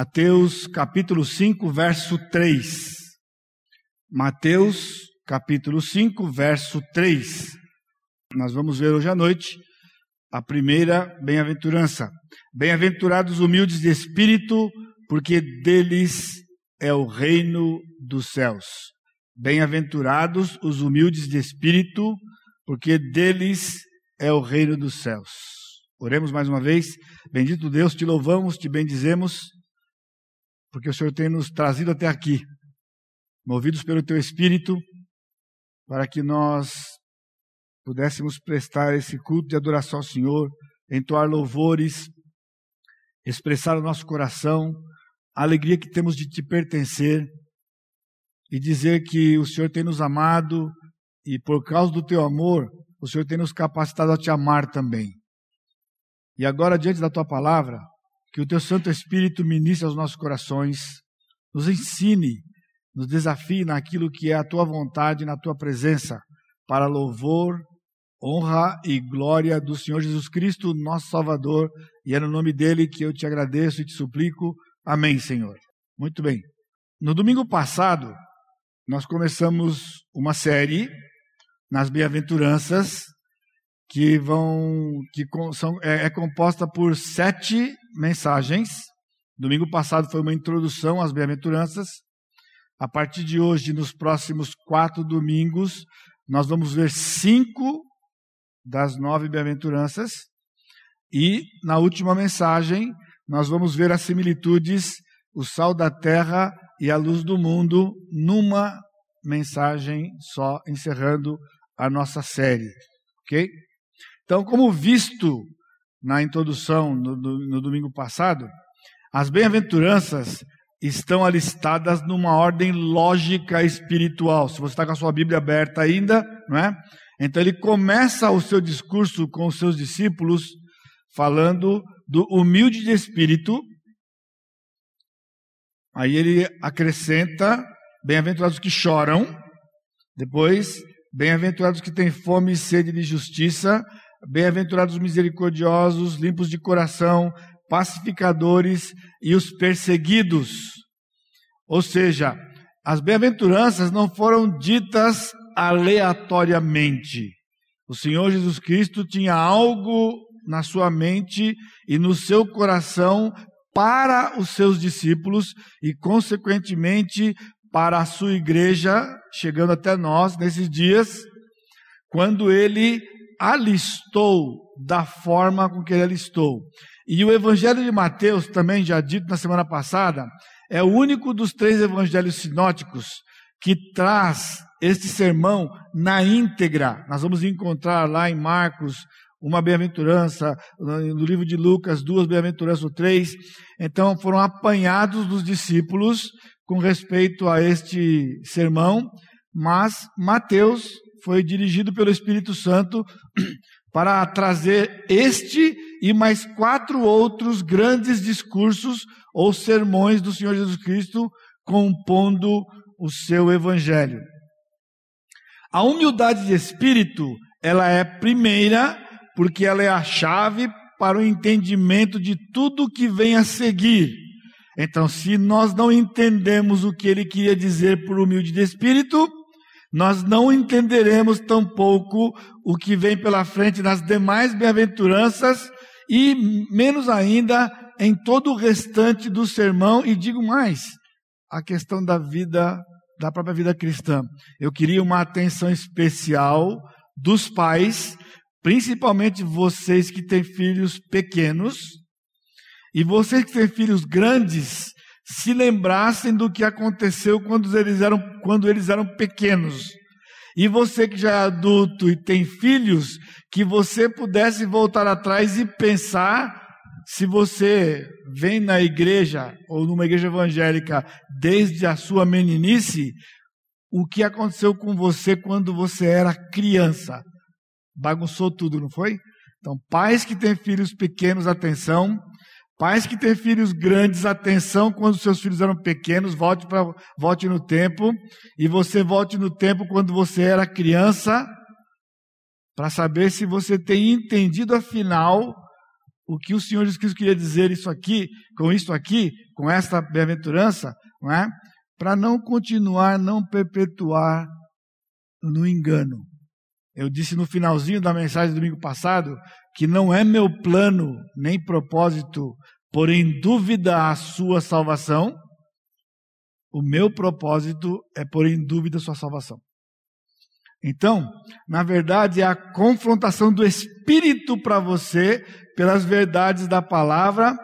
Mateus capítulo 5, verso 3. Mateus capítulo 5, verso 3. Nós vamos ver hoje à noite a primeira bem-aventurança. Bem-aventurados humildes de espírito, porque deles é o reino dos céus. Bem-aventurados os humildes de espírito, porque deles é o reino dos céus. Oremos mais uma vez. Bendito Deus, te louvamos, te bendizemos, porque o Senhor tem nos trazido até aqui, movidos pelo teu espírito, para que nós pudéssemos prestar esse culto de adoração ao Senhor, entoar louvores, expressar o nosso coração, a alegria que temos de te pertencer e dizer que o Senhor tem nos amado e por causa do teu amor, o Senhor tem nos capacitado a te amar também. E agora, diante da tua palavra, que o teu Santo Espírito ministre aos nossos corações, nos ensine, nos desafie naquilo que é a tua vontade, na tua presença, para louvor honra e glória do Senhor Jesus Cristo, nosso Salvador, e é no nome dele que eu te agradeço e te suplico. Amém, Senhor. Muito bem. No domingo passado, nós começamos uma série nas bem-aventuranças que vão que são, é, é composta por sete mensagens. Domingo passado foi uma introdução às bem-aventuranças. A partir de hoje, nos próximos quatro domingos, nós vamos ver cinco das nove bem-aventuranças. E na última mensagem, nós vamos ver as similitudes, o sal da terra e a luz do mundo, numa mensagem só, encerrando a nossa série. Ok? Então, como visto na introdução no, no, no domingo passado, as bem-aventuranças estão alistadas numa ordem lógica espiritual. Se você está com a sua Bíblia aberta ainda, não é? Então ele começa o seu discurso com os seus discípulos falando do humilde de espírito. Aí ele acrescenta: bem-aventurados que choram. Depois, bem-aventurados que têm fome e sede de justiça. Bem-aventurados misericordiosos, limpos de coração, pacificadores e os perseguidos. Ou seja, as bem-aventuranças não foram ditas aleatoriamente. O Senhor Jesus Cristo tinha algo na sua mente e no seu coração para os seus discípulos e, consequentemente, para a sua igreja, chegando até nós nesses dias, quando ele alistou da forma com que ele alistou. E o Evangelho de Mateus, também já dito na semana passada, é o único dos três evangelhos sinóticos que traz este sermão na íntegra. Nós vamos encontrar lá em Marcos uma bem-aventurança, no livro de Lucas, duas bem-aventuranças ou três. Então foram apanhados dos discípulos com respeito a este sermão, mas Mateus foi dirigido pelo Espírito Santo para trazer este e mais quatro outros grandes discursos ou sermões do Senhor Jesus Cristo compondo o seu evangelho. A humildade de espírito, ela é primeira, porque ela é a chave para o entendimento de tudo que vem a seguir. Então, se nós não entendemos o que ele queria dizer por humilde de espírito, nós não entenderemos tampouco o que vem pela frente nas demais bem-aventuranças e menos ainda em todo o restante do sermão e digo mais, a questão da vida da própria vida cristã. Eu queria uma atenção especial dos pais, principalmente vocês que têm filhos pequenos, e vocês que têm filhos grandes, se lembrassem do que aconteceu quando eles eram, quando eles eram pequenos. E você que já é adulto e tem filhos, que você pudesse voltar atrás e pensar se você vem na igreja ou numa igreja evangélica desde a sua meninice, o que aconteceu com você quando você era criança? Bagunçou tudo, não foi? Então, pais que têm filhos pequenos, atenção. Pais que têm filhos grandes, atenção quando seus filhos eram pequenos, volte, pra, volte no tempo. E você volte no tempo quando você era criança, para saber se você tem entendido afinal o que o Senhor Jesus Cristo queria dizer isso aqui, com isso aqui, com esta bem-aventurança, não é? Para não continuar, não perpetuar no engano. Eu disse no finalzinho da mensagem do domingo passado que não é meu plano nem propósito pôr em dúvida a sua salvação. O meu propósito é pôr em dúvida a sua salvação. Então, na verdade, é a confrontação do Espírito para você pelas verdades da palavra,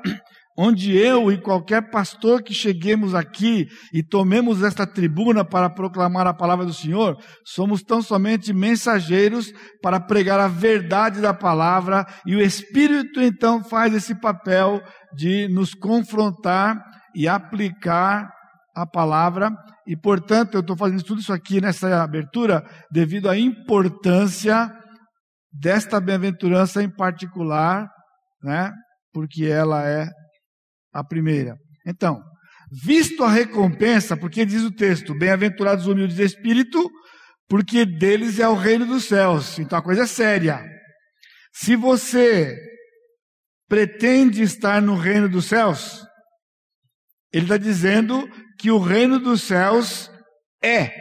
onde eu e qualquer pastor que cheguemos aqui e tomemos esta tribuna para proclamar a palavra do Senhor, somos tão somente mensageiros para pregar a verdade da palavra e o Espírito então faz esse papel de nos confrontar e aplicar a palavra, e portanto eu estou fazendo tudo isso aqui nessa abertura devido à importância desta bem-aventurança em particular, né? Porque ela é a primeira. Então, visto a recompensa, porque diz o texto: bem-aventurados os humildes de espírito, porque deles é o reino dos céus. Então a coisa é séria. Se você pretende estar no reino dos céus, ele está dizendo que o reino dos céus é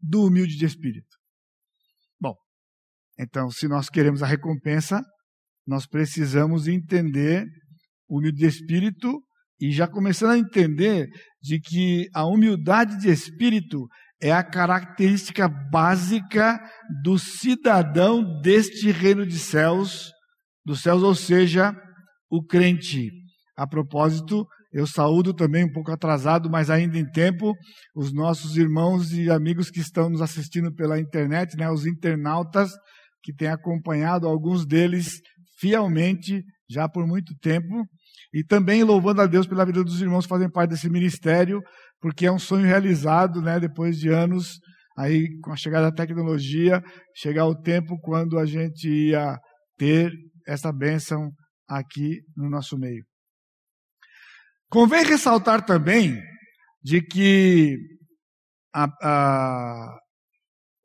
do humilde de espírito. Bom, então, se nós queremos a recompensa, nós precisamos entender humilde de espírito e já começando a entender de que a humildade de espírito é a característica básica do cidadão deste reino de céus, dos céus, ou seja, o crente. A propósito, eu saúdo também um pouco atrasado, mas ainda em tempo, os nossos irmãos e amigos que estão nos assistindo pela internet, né, os internautas que têm acompanhado alguns deles fielmente já por muito tempo, e também louvando a Deus pela vida dos irmãos que fazem parte desse ministério, porque é um sonho realizado, né, depois de anos aí com a chegada da tecnologia, chegar o tempo quando a gente ia ter essa bênção aqui no nosso meio. Convém ressaltar também de que a, a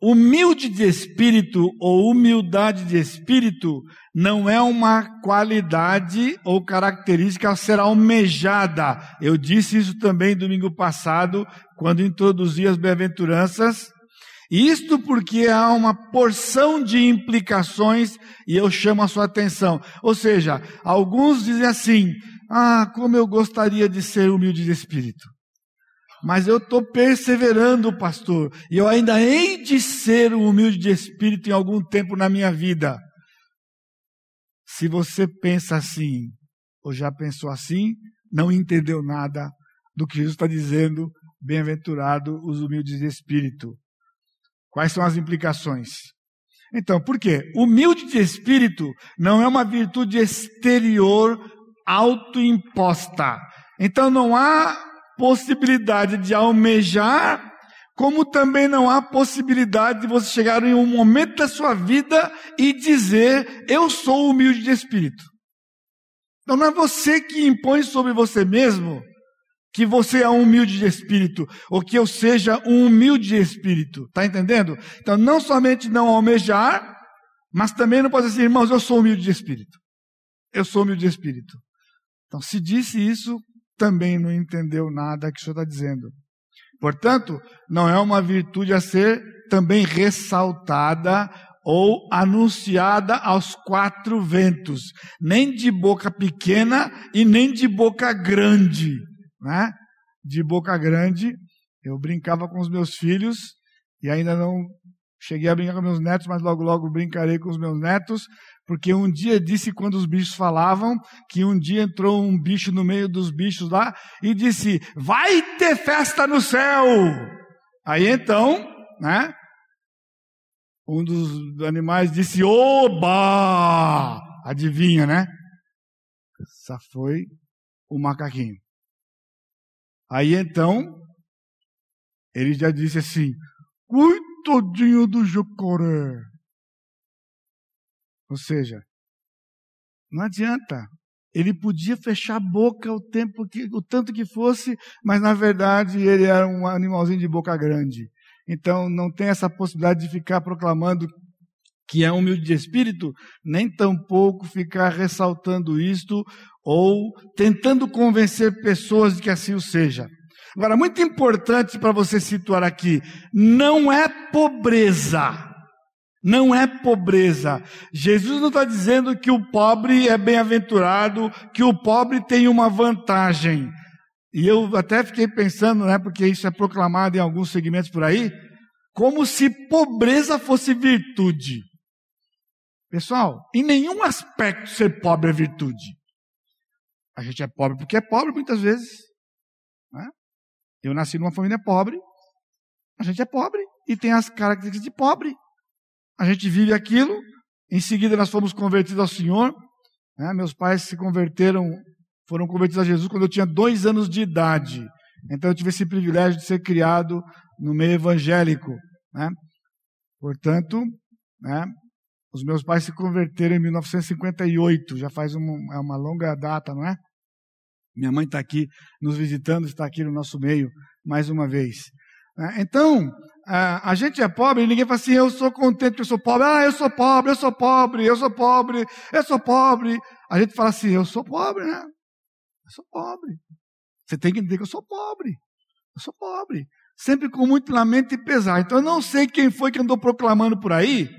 humilde de espírito ou humildade de espírito não é uma qualidade ou característica a ser almejada. Eu disse isso também domingo passado, quando introduzi as bem-aventuranças. Isto porque há uma porção de implicações e eu chamo a sua atenção. Ou seja, alguns dizem assim: ah, como eu gostaria de ser humilde de espírito. Mas eu estou perseverando, pastor, e eu ainda hei de ser humilde de espírito em algum tempo na minha vida. Se você pensa assim, ou já pensou assim, não entendeu nada do que Jesus está dizendo, bem-aventurado os humildes de espírito. Quais são as implicações? Então, por quê? Humilde de espírito não é uma virtude exterior autoimposta. Então não há possibilidade de almejar, como também não há possibilidade de você chegar em um momento da sua vida e dizer: Eu sou humilde de espírito. Então não é você que impõe sobre você mesmo que você é um humilde de espírito, ou que eu seja um humilde de espírito. Está entendendo? Então não somente não almejar, mas também não pode dizer, irmãos, eu sou humilde de espírito. Eu sou humilde de espírito. Então, se disse isso, também não entendeu nada que o senhor está dizendo. Portanto, não é uma virtude a ser também ressaltada ou anunciada aos quatro ventos, nem de boca pequena e nem de boca grande, né? De boca grande, eu brincava com os meus filhos e ainda não cheguei a brincar com meus netos, mas logo logo brincarei com os meus netos. Porque um dia disse, quando os bichos falavam, que um dia entrou um bicho no meio dos bichos lá e disse: Vai ter festa no céu! Aí então, né? Um dos animais disse: Oba! Adivinha, né? Essa foi o macaquinho. Aí então, ele já disse assim: Coitadinho do jacaré. Ou seja, não adianta. Ele podia fechar a boca o tempo que, o tanto que fosse, mas na verdade ele era um animalzinho de boca grande. Então não tem essa possibilidade de ficar proclamando que é humilde de espírito, nem tampouco ficar ressaltando isto ou tentando convencer pessoas de que assim o seja. Agora, muito importante para você situar aqui, não é pobreza. Não é pobreza. Jesus não está dizendo que o pobre é bem-aventurado, que o pobre tem uma vantagem. E eu até fiquei pensando, né, porque isso é proclamado em alguns segmentos por aí, como se pobreza fosse virtude. Pessoal, em nenhum aspecto ser pobre é virtude. A gente é pobre porque é pobre muitas vezes. Né? Eu nasci numa família pobre. A gente é pobre e tem as características de pobre. A gente vive aquilo. Em seguida nós fomos convertidos ao Senhor. Né? Meus pais se converteram, foram convertidos a Jesus quando eu tinha dois anos de idade. Então eu tive esse privilégio de ser criado no meio evangélico. Né? Portanto, né, os meus pais se converteram em 1958, já faz uma, é uma longa data, não é? Minha mãe está aqui nos visitando, está aqui no nosso meio mais uma vez. Né? Então, a, gente é pobre e ninguém fala assim, eu sou contente que eu sou pobre. Ah, eu sou pobre, eu sou pobre, eu sou pobre, eu sou pobre. A gente fala assim, eu sou pobre, né? Eu sou pobre. Você tem que entender que eu sou pobre. Eu sou pobre. Sempre com muito lamento e pesar. Então eu não sei quem foi que andou proclamando por aí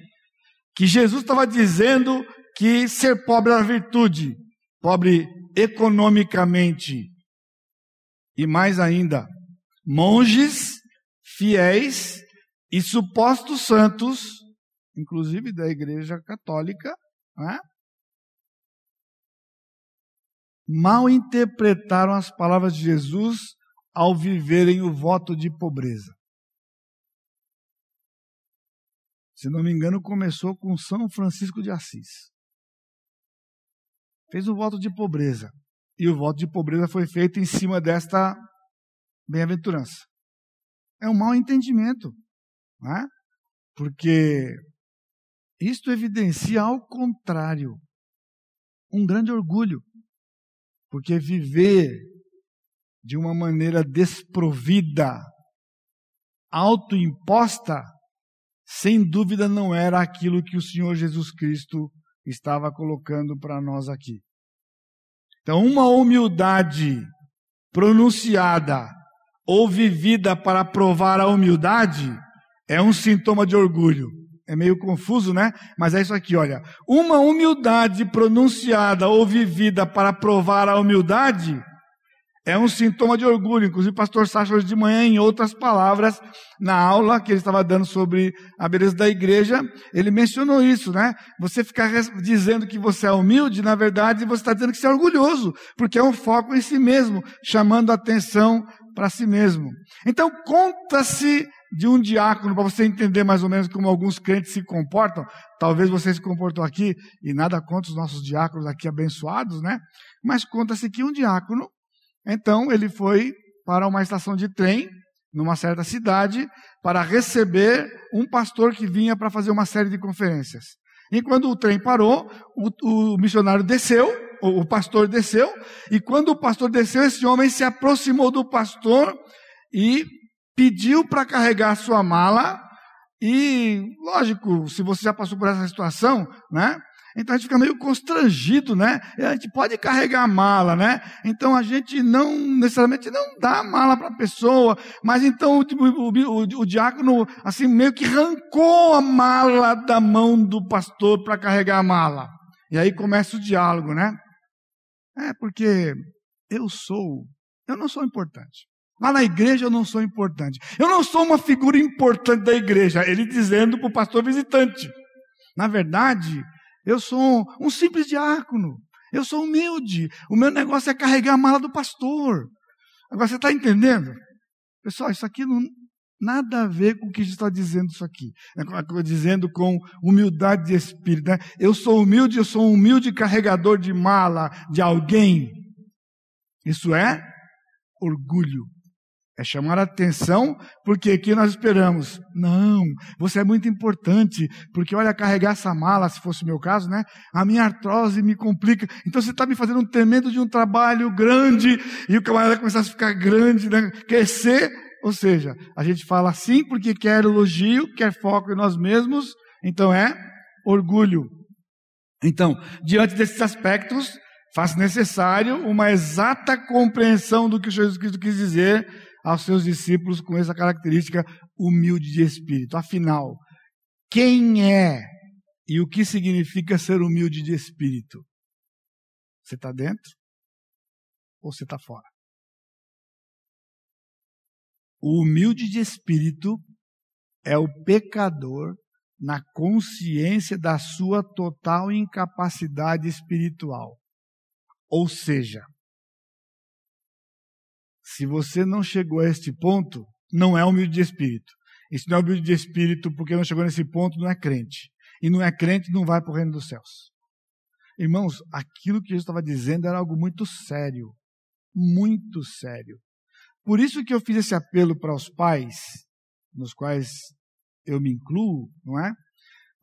que Jesus estava dizendo que ser pobre era virtude, pobre economicamente. E mais ainda, monges fiéis e supostos santos, inclusive da Igreja Católica, né? mal interpretaram as palavras de Jesus ao viverem o voto de pobreza. Se não me engano, começou com São Francisco de Assis. Fez um voto de pobreza. E o voto de pobreza foi feito em cima desta bem-aventurança. É um mau entendimento. Não é? Porque isto evidencia, ao contrário, um grande orgulho. Porque viver de uma maneira desprovida, autoimposta, sem dúvida não era aquilo que o Senhor Jesus Cristo estava colocando para nós aqui. Então, uma humildade pronunciada ou vivida para provar a humildade é um sintoma de orgulho. É meio confuso, né? Mas é isso aqui, olha. Uma humildade pronunciada ou vivida para provar a humildade é um sintoma de orgulho. Inclusive, o pastor Sacha, hoje de manhã, em outras palavras, na aula que ele estava dando sobre a beleza da igreja, ele mencionou isso, né? Você ficar dizendo que você é humilde, na verdade, você está dizendo que você é orgulhoso, porque é um foco em si mesmo, chamando a atenção para si mesmo. Então, conta-se de um diácono, para você entender mais ou menos como alguns crentes se comportam. Talvez você se comportou aqui, e nada contra os nossos diáconos aqui abençoados, né? Mas conta-se que um diácono então ele foi para uma estação de trem, numa certa cidade, para receber um pastor que vinha para fazer uma série de conferências. E quando o trem parou, o, o missionário desceu, o, o pastor desceu, e quando o pastor desceu, esse homem se aproximou do pastor e pediu para carregar sua mala. E, lógico, se você já passou por essa situação, né? Então a gente fica meio constrangido, né? A gente pode carregar mala, né? Então a gente não necessariamente não dá mala para a pessoa, mas então o, o, o, diácono assim meio que arrancou a mala da mão do pastor para carregar a mala. E aí começa o diálogo, né? É porque eu sou, eu não sou importante. Lá na igreja eu não sou importante. Eu não sou uma figura importante da igreja. Ele dizendo para o pastor visitante. Na verdade, eu sou um simples diácono. Eu sou humilde. O meu negócio é carregar a mala do pastor. Agora você está entendendo? Pessoal, isso aqui não nada a ver com o que Jesus está dizendo isso aqui. É dizendo com humildade de espírito. Né? Eu sou humilde, eu sou um humilde carregador de mala de alguém. Isso é orgulho. É chamar a atenção, porque aqui nós esperamos. Não, você é muito importante, porque olha, carregar essa mala, se fosse o meu caso, né? A minha artrose me complica. Então você está me fazendo um tremendo de um trabalho grande, e o camarada começar a ficar grande, né? Crescer. Ou seja, a gente fala assim porque quer elogio, quer foco em nós mesmos, então é orgulho. Então, diante desses aspectos, faz necessário uma exata compreensão do que Jesus Cristo quis dizer aos seus discípulos com essa característica humilde de espírito. Afinal, quem é e o que significa ser humilde de espírito? Você está dentro ou você está fora? O humilde de espírito é o pecador na consciência da sua total incapacidade espiritual. Ou seja, se você não chegou a este ponto, não é humilde de espírito. E se não é humilde de espírito porque não chegou nesse ponto, não é crente. E não é crente, não vai para o reino dos céus. Irmãos, aquilo que Jesus estava dizendo era algo muito sério. Muito sério. Por isso que eu fiz esse apelo para os pais, nos quais eu me incluo, não é?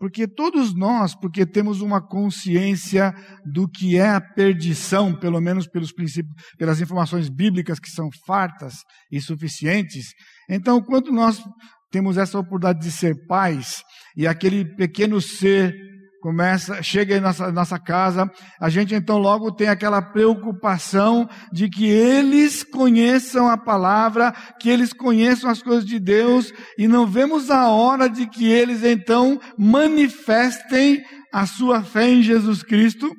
Porque todos nós, porque temos uma consciência do que é a perdição, pelo menos pelos princípios, pelas informações bíblicas que são fartas e suficientes. Então, quando nós temos essa oportunidade de ser pais e aquele pequeno ser começa, chega em nossa, nossa casa, a gente então logo tem aquela preocupação de que eles conheçam a palavra, que eles conheçam as coisas de Deus, e não vemos a hora de que eles então manifestem a sua fé em Jesus Cristo.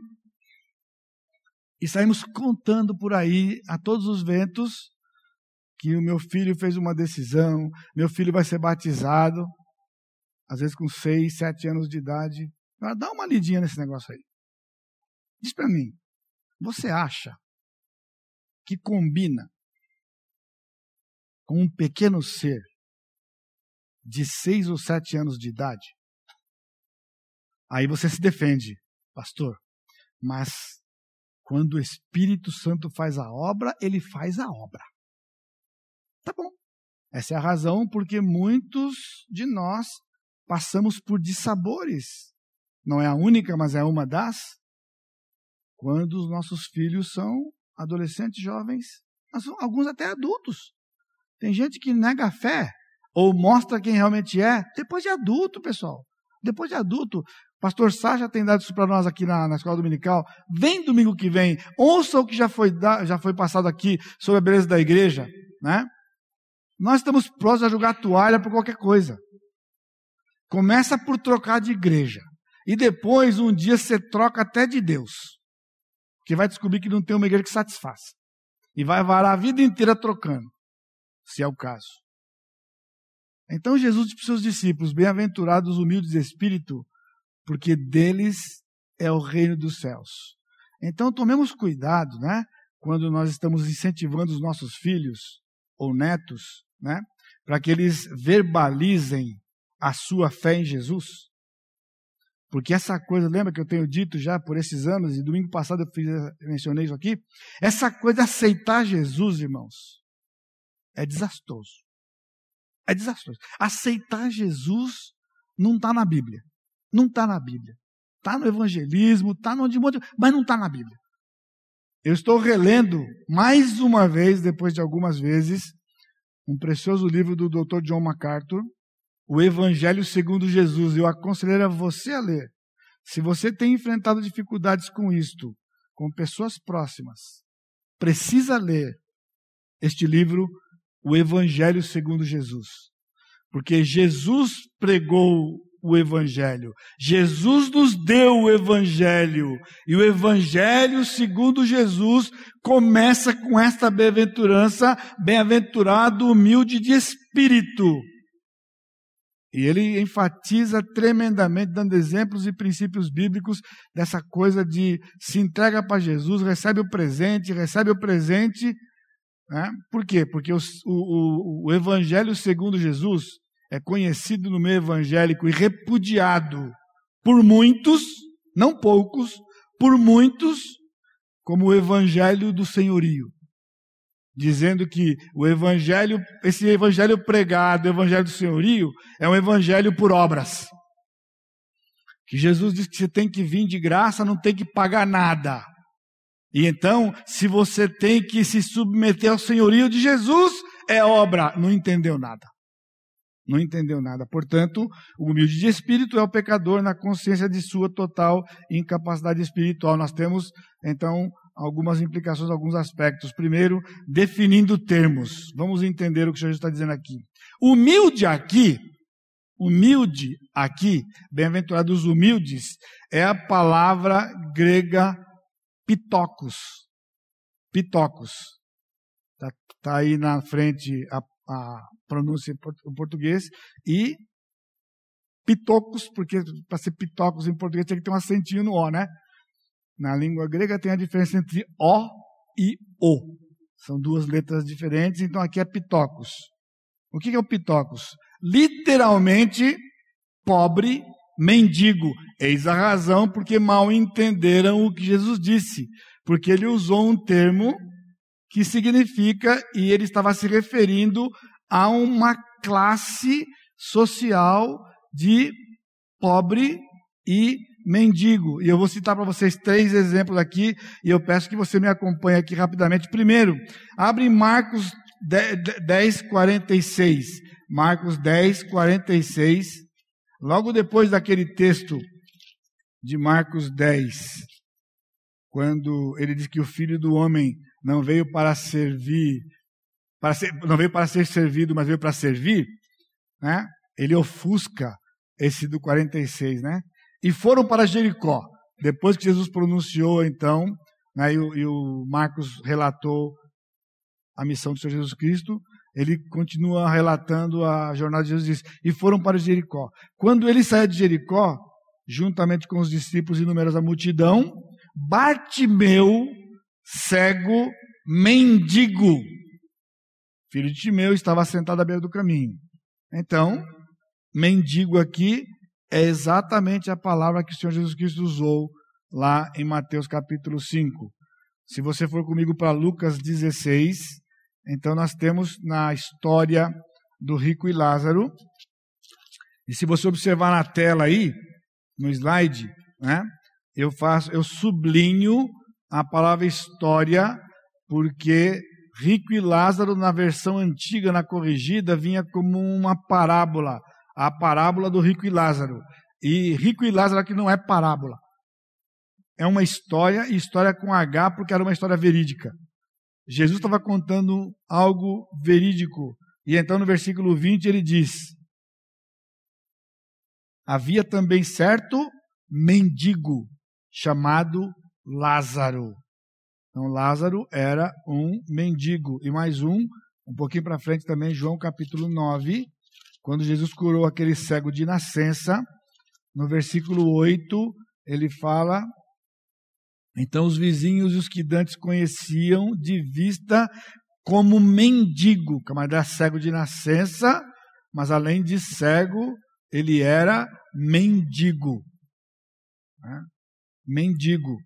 E saímos contando por aí a todos os ventos que o meu filho fez uma decisão, meu filho vai ser batizado, às vezes com seis, sete anos de idade. Agora dá uma lidinha nesse negócio aí. Diz para mim, você acha que combina com um pequeno ser de seis ou sete anos de idade? Aí você se defende, pastor, mas quando o Espírito Santo faz a obra, ele faz a obra. Tá bom. Essa é a razão porque muitos de nós passamos por dissabores não é a única, mas é uma das, quando os nossos filhos são adolescentes, jovens, alguns até adultos. Tem gente que nega a fé, ou mostra quem realmente é, depois de adulto, pessoal. Depois de adulto. Pastor Sá já tem dado isso para nós aqui na, na escola dominical. Vem domingo que vem, ouça o que já foi, já foi passado aqui sobre a beleza da igreja. Né? Nós estamos próximos a jogar toalha por qualquer coisa. Começa por trocar de igreja. E depois, um dia, você troca até de Deus. Que vai descobrir que não tem uma igreja que satisfaça. E vai varar a vida inteira trocando, se é o caso. Então Jesus disse para os seus discípulos: Bem-aventurados humildes de espírito, porque deles é o reino dos céus. Então tomemos cuidado, né? Quando nós estamos incentivando os nossos filhos ou netos, né? Para que eles verbalizem a sua fé em Jesus. Porque essa coisa, lembra que eu tenho dito já por esses anos, e domingo passado eu fiz, mencionei isso aqui? Essa coisa de aceitar Jesus, irmãos, é desastroso. É desastroso. Aceitar Jesus não está na Bíblia. Não está na Bíblia. Está no evangelismo, está no de monte, mas não está na Bíblia. Eu estou relendo mais uma vez, depois de algumas vezes, um precioso livro do Dr. John MacArthur, o Evangelho segundo Jesus. Eu aconselho a você a ler. Se você tem enfrentado dificuldades com isto, com pessoas próximas, precisa ler este livro, O Evangelho segundo Jesus. Porque Jesus pregou o Evangelho. Jesus nos deu o Evangelho. E o Evangelho, segundo Jesus, começa com esta bem-aventurança: bem-aventurado, humilde de espírito e ele enfatiza tremendamente, dando exemplos e princípios bíblicos dessa coisa de se entrega para Jesus, recebe o presente, recebe o presente. Né? Por quê? Porque o, o, o Evangelho segundo Jesus é conhecido no meio evangélico e repudiado por muitos, não poucos, por muitos, como o Evangelho do Senhorio dizendo que o evangelho, esse evangelho pregado, o evangelho do senhorio, é um evangelho por obras. Que Jesus diz que você tem que vir de graça, não tem que pagar nada. E então, se você tem que se submeter ao senhorio de Jesus, é obra. Não entendeu nada. Não entendeu nada. Portanto, o humilde de espírito é o pecador na consciência de sua total incapacidade espiritual. Nós temos, então, algumas implicações, alguns aspectos. Primeiro, definindo termos. Vamos entender o que Jesus está dizendo aqui. Humilde aqui, humilde aqui, bem-aventurados humildes, é a palavra grega pitocos. Pitocos. Está tá aí na frente a, a pronúncia em português. E pitocos, porque para ser pitocos em português tem que ter um acentinho no O, né? Na língua grega tem a diferença entre O e O. São duas letras diferentes, então aqui é pitocos. O que é o pitocos? Literalmente, pobre, mendigo. Eis a razão porque mal entenderam o que Jesus disse. Porque ele usou um termo que significa, e ele estava se referindo a uma classe social de pobre e mendigo. E eu vou citar para vocês três exemplos aqui, e eu peço que você me acompanhe aqui rapidamente. Primeiro, abre Marcos 10, 46. Marcos 10, 46. Logo depois daquele texto de Marcos 10, quando ele diz que o filho do homem não veio para servir, para ser, não veio para ser servido, mas veio para servir, né? Ele ofusca esse do 46, né? E foram para Jericó. Depois que Jesus pronunciou, então, né, e, o, e o Marcos relatou a missão do Senhor Jesus Cristo, ele continua relatando a jornada de Jesus e foram para Jericó. Quando ele saiu de Jericó, juntamente com os discípulos e numerosa multidão, Bartimeu, cego, mendigo, filho de Timeu, estava sentado à beira do caminho. Então, mendigo aqui é exatamente a palavra que o Senhor Jesus Cristo usou lá em Mateus capítulo 5. Se você for comigo para Lucas 16, então nós temos na história do rico e Lázaro. E se você observar na tela aí, no slide, né, eu faço, eu sublinho a palavra história, porque rico e Lázaro na versão antiga, na corrigida, vinha como uma parábola a parábola do rico e Lázaro. E rico e Lázaro aqui não é parábola. É uma história, e história com H, porque era uma história verídica. Jesus estava contando algo verídico. E então no versículo 20 ele diz: Havia também certo mendigo chamado Lázaro. Então Lázaro era um mendigo. E mais um, um pouquinho para frente também, João capítulo 9, quando Jesus curou aquele cego de nascença, no versículo 8, ele fala: Então os vizinhos e os que dantes conheciam de vista como mendigo, camarada cego de nascença, mas além de cego, ele era mendigo. Né? Mendigo.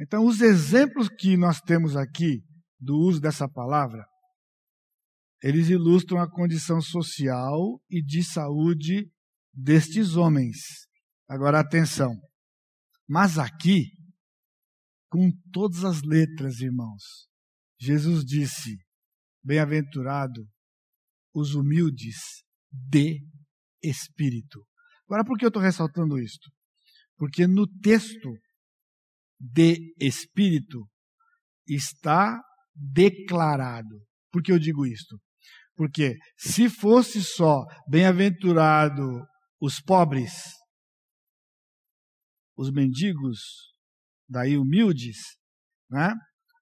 Então, os exemplos que nós temos aqui do uso dessa palavra, eles ilustram a condição social e de saúde destes homens. Agora atenção. Mas aqui, com todas as letras, irmãos, Jesus disse: Bem-aventurado os humildes de espírito. Agora, por que eu estou ressaltando isto? Porque no texto de espírito está declarado. Por que eu digo isto? Porque se fosse só bem-aventurado os pobres, os mendigos, daí humildes, né?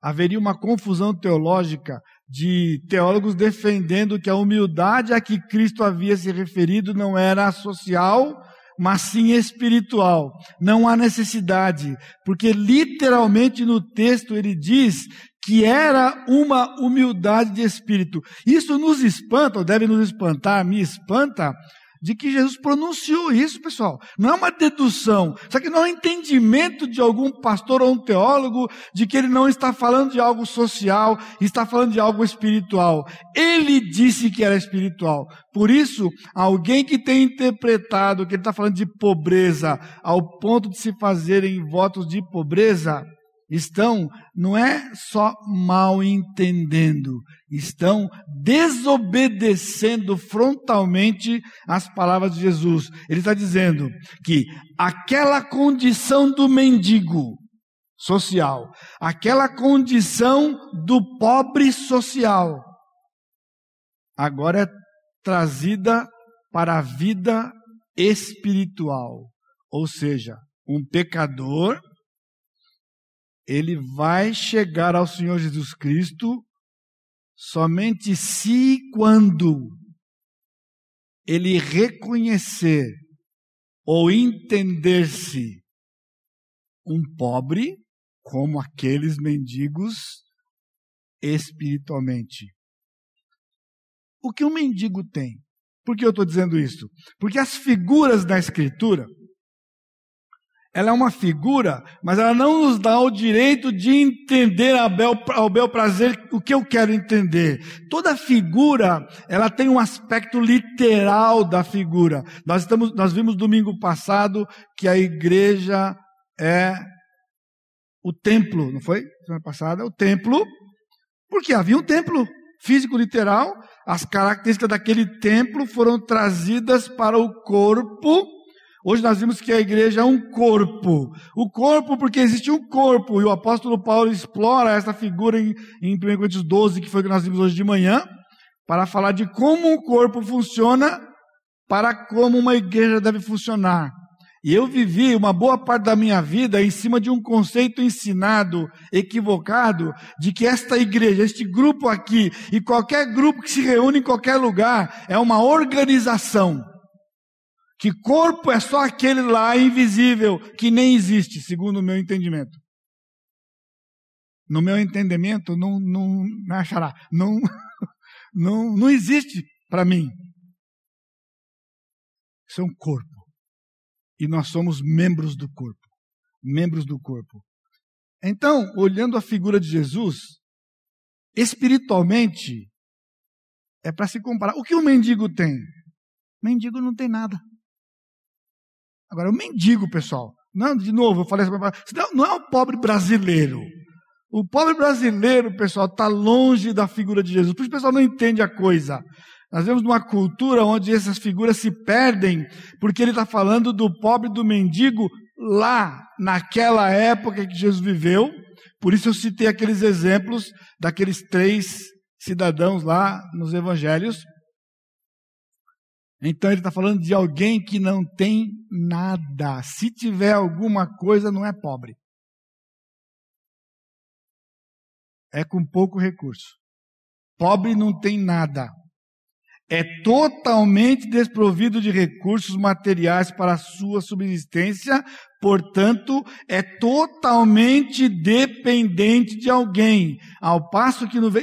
haveria uma confusão teológica de teólogos defendendo que a humildade a que Cristo havia se referido não era social, mas sim espiritual. Não há necessidade, porque literalmente no texto ele diz que era uma humildade de espírito. Isso nos espanta, ou deve nos espantar, me espanta, de que Jesus pronunciou isso, pessoal. Não é uma dedução. Isso aqui não é um entendimento de algum pastor ou um teólogo de que ele não está falando de algo social, está falando de algo espiritual. Ele disse que era espiritual. Por isso, alguém que tem interpretado que ele está falando de pobreza ao ponto de se fazerem votos de pobreza, estão, não é só mal entendendo, estão desobedecendo frontalmente as palavras de Jesus. Ele está dizendo que aquela condição do mendigo social, aquela condição do pobre social, agora é trazida para a vida espiritual. Ou seja, um pecador ele vai chegar ao Senhor Jesus Cristo somente se quando ele reconhecer ou entender-se um pobre como aqueles mendigos espiritualmente. O que um mendigo tem? Por que eu estou dizendo isso? Porque as figuras da Escritura, ela é uma figura, mas ela não nos dá o direito de entender ao bel, prazer o que eu quero entender. Toda figura, ela tem um aspecto literal da figura. Nós, estamos, nós vimos domingo passado que a igreja é o templo, não foi? Semana passada, o templo, porque havia um templo físico literal, as características daquele templo foram trazidas para o corpo Hoje nós vimos que a igreja é um corpo. O corpo, porque existe um corpo, e o apóstolo Paulo explora essa figura em, em 1 Coríntios 12, que foi que nós vimos hoje de manhã, para falar de como o corpo funciona, para como uma igreja deve funcionar. E eu vivi uma boa parte da minha vida em cima de um conceito ensinado, equivocado, de que esta igreja, este grupo aqui, e qualquer grupo que se reúne em qualquer lugar, é uma organização que corpo é só aquele lá invisível que nem existe, segundo o meu entendimento. No meu entendimento, não, não, não achará, não, não, não existe para mim. Isso é um corpo. E nós somos membros do corpo. Membros do corpo. Então, olhando a figura de Jesus, espiritualmente, é para se comparar. O que o mendigo tem? O mendigo não tem nada. Agora, o mendigo, pessoal, não, de novo, eu falei assim, não, não é o pobre brasileiro. O pobre brasileiro, pessoal, está longe da figura de Jesus. Por isso o pessoal não entende a coisa. Nós vemos uma cultura onde essas figuras se perdem, porque ele está falando do pobre do mendigo lá, naquela época que Jesus viveu. Por isso eu citei aqueles exemplos daqueles três cidadãos lá nos evangelhos. Então ele está falando de alguém que não tem nada. Se tiver alguma coisa, não é pobre. É com pouco recurso. Pobre não tem nada. É totalmente desprovido de recursos materiais para a sua subsistência, portanto, é totalmente dependente de alguém. Ao passo que no,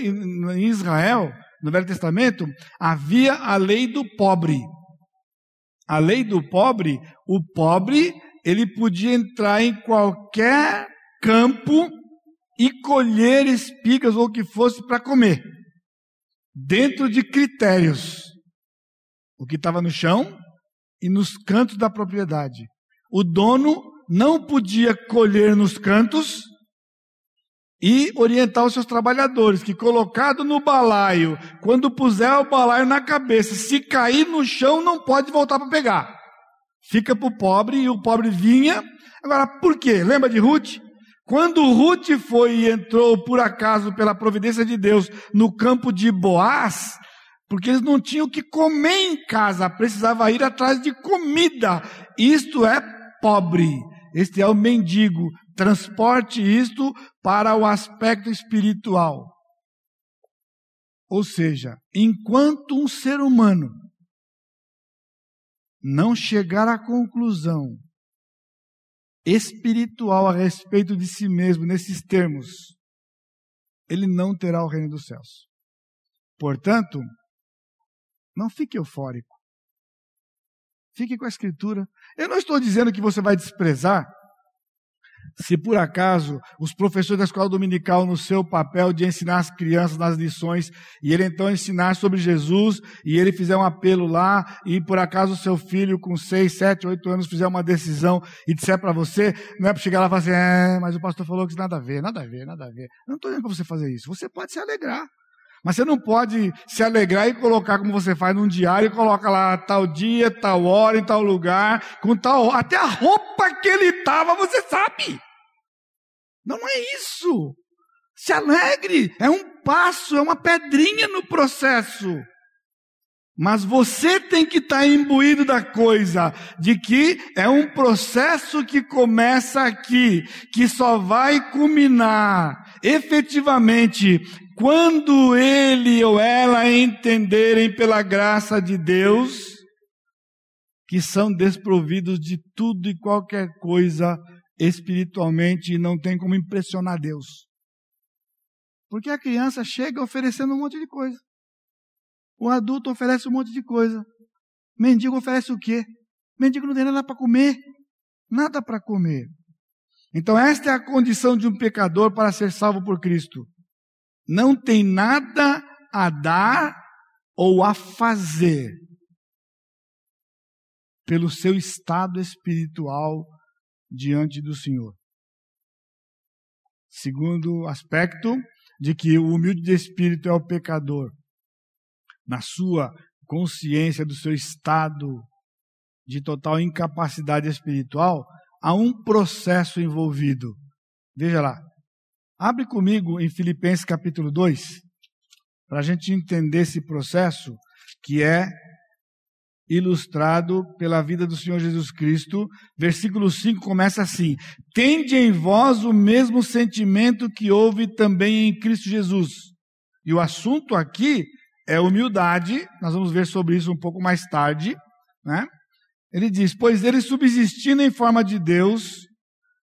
em Israel, no Velho Testamento, havia a lei do pobre. A lei do pobre, o pobre, ele podia entrar em qualquer campo e colher espigas ou o que fosse para comer, dentro de critérios. O que estava no chão e nos cantos da propriedade. O dono não podia colher nos cantos e orientar os seus trabalhadores que colocado no balaio, quando puser o balaio na cabeça, se cair no chão não pode voltar para pegar. Fica para o pobre e o pobre vinha. Agora, por quê? Lembra de Ruth? Quando Ruth foi e entrou por acaso pela providência de Deus no campo de Boaz, porque eles não tinham o que comer em casa, precisava ir atrás de comida. Isto é pobre. Este é o mendigo. Transporte isto para o aspecto espiritual. Ou seja, enquanto um ser humano não chegar à conclusão espiritual a respeito de si mesmo nesses termos, ele não terá o reino dos céus. Portanto, não fique eufórico. Fique com a escritura. Eu não estou dizendo que você vai desprezar Se por acaso os professores da escola dominical, no seu papel de ensinar as crianças nas lições, e ele então ensinar sobre Jesus, e ele fizer um apelo lá, e por acaso o seu filho com seis, sete, oito anos fizer uma decisão e disser para você, não é para chegar lá e falar assim, é, mas o pastor falou que nada a ver, nada a ver, nada a ver. Eu não estou dizendo para você fazer isso. Você pode se alegrar. Mas você não pode se alegrar e colocar como você faz num diário, coloca lá tal dia, tal hora, em tal lugar, com tal. Até a roupa que ele estava, você sabe. Não é isso. Se alegre. É um passo, é uma pedrinha no processo. Mas você tem que estar tá imbuído da coisa, de que é um processo que começa aqui, que só vai culminar efetivamente quando ele ou ela entenderem pela graça de Deus que são desprovidos de tudo e qualquer coisa espiritualmente e não tem como impressionar Deus. Porque a criança chega oferecendo um monte de coisa. O adulto oferece um monte de coisa. Mendigo oferece o quê? Mendigo não tem nada para comer. Nada para comer. Então, esta é a condição de um pecador para ser salvo por Cristo. Não tem nada a dar ou a fazer pelo seu estado espiritual diante do Senhor. Segundo aspecto, de que o humilde de espírito é o pecador na sua consciência do seu estado de total incapacidade espiritual, há um processo envolvido. Veja lá. Abre comigo em Filipenses capítulo 2, para a gente entender esse processo que é ilustrado pela vida do Senhor Jesus Cristo. Versículo 5 começa assim: Tende em vós o mesmo sentimento que houve também em Cristo Jesus. E o assunto aqui é humildade, nós vamos ver sobre isso um pouco mais tarde, né? Ele diz: Pois ele subsistindo em forma de Deus,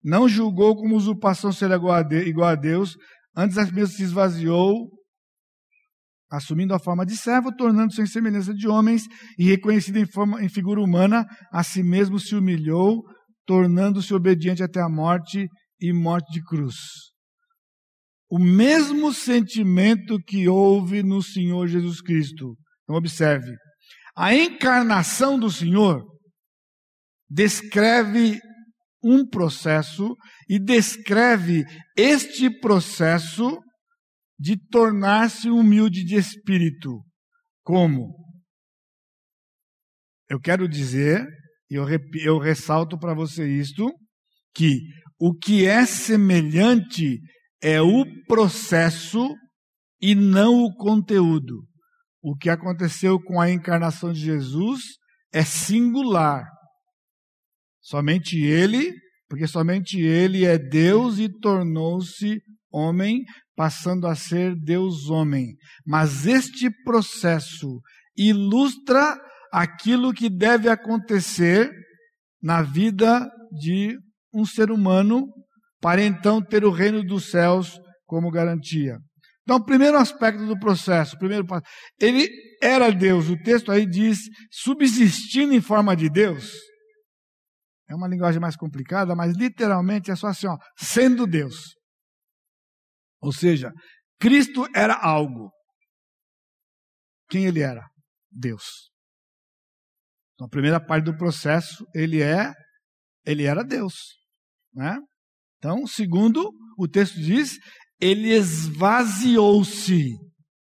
não julgou como usurpação ser igual a Deus, antes a mesmo se esvaziou, assumindo a forma de servo, tornando-se em semelhança de homens e reconhecido em, forma, em figura humana, a si mesmo se humilhou, tornando-se obediente até a morte e morte de cruz o mesmo sentimento que houve no Senhor Jesus Cristo. Então, observe. A encarnação do Senhor descreve um processo e descreve este processo de tornar-se humilde de espírito. Como? Eu quero dizer, e eu, eu ressalto para você isto, que o que é semelhante é o processo e não o conteúdo. O que aconteceu com a encarnação de Jesus é singular. Somente ele, porque somente ele é Deus e tornou-se homem, passando a ser Deus-homem. Mas este processo ilustra aquilo que deve acontecer na vida de um ser humano para então ter o reino dos céus como garantia. Então, primeiro aspecto do processo, primeiro ele era Deus. O texto aí diz subsistindo em forma de Deus. É uma linguagem mais complicada, mas literalmente é só assim, ó, sendo Deus. Ou seja, Cristo era algo. Quem ele era? Deus. Então, a primeira parte do processo, ele é, ele era Deus, né? Então, segundo o texto diz, ele esvaziou-se.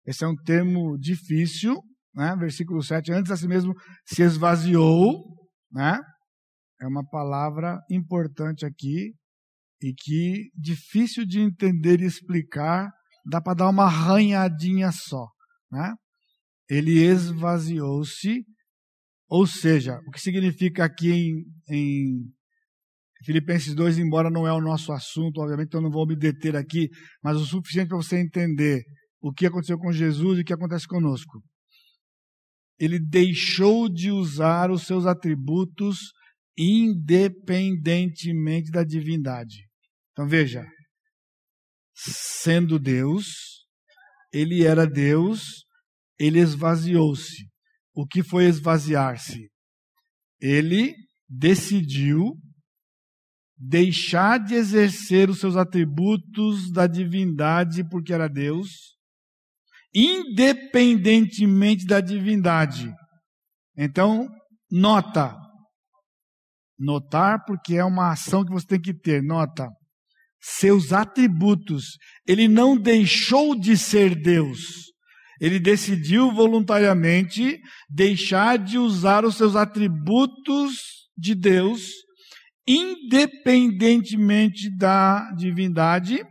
Esse é um termo difícil, né? Versículo 7, antes assim mesmo se esvaziou, né? É uma palavra importante aqui e que difícil de entender e explicar, dá para dar uma arranhadinha só, né? Ele esvaziou-se, ou seja, o que significa aqui em, em Filipenses 2, embora não é o nosso assunto, obviamente, então não vou me deter aqui, mas o suficiente para você entender o que aconteceu com Jesus e o que acontece conosco. Ele deixou de usar os seus atributos independentemente da divindade. Então veja, sendo Deus, ele era Deus, ele esvaziou-se. O que foi esvaziar-se? Ele decidiu deixar de exercer os seus atributos da divindade porque era Deus, independentemente da divindade. Então, nota. Notar porque é uma ação que você tem que ter, nota. Seus atributos. Ele não deixou de ser Deus. Ele decidiu voluntariamente deixar de usar os seus atributos de Deus independentemente da divindade.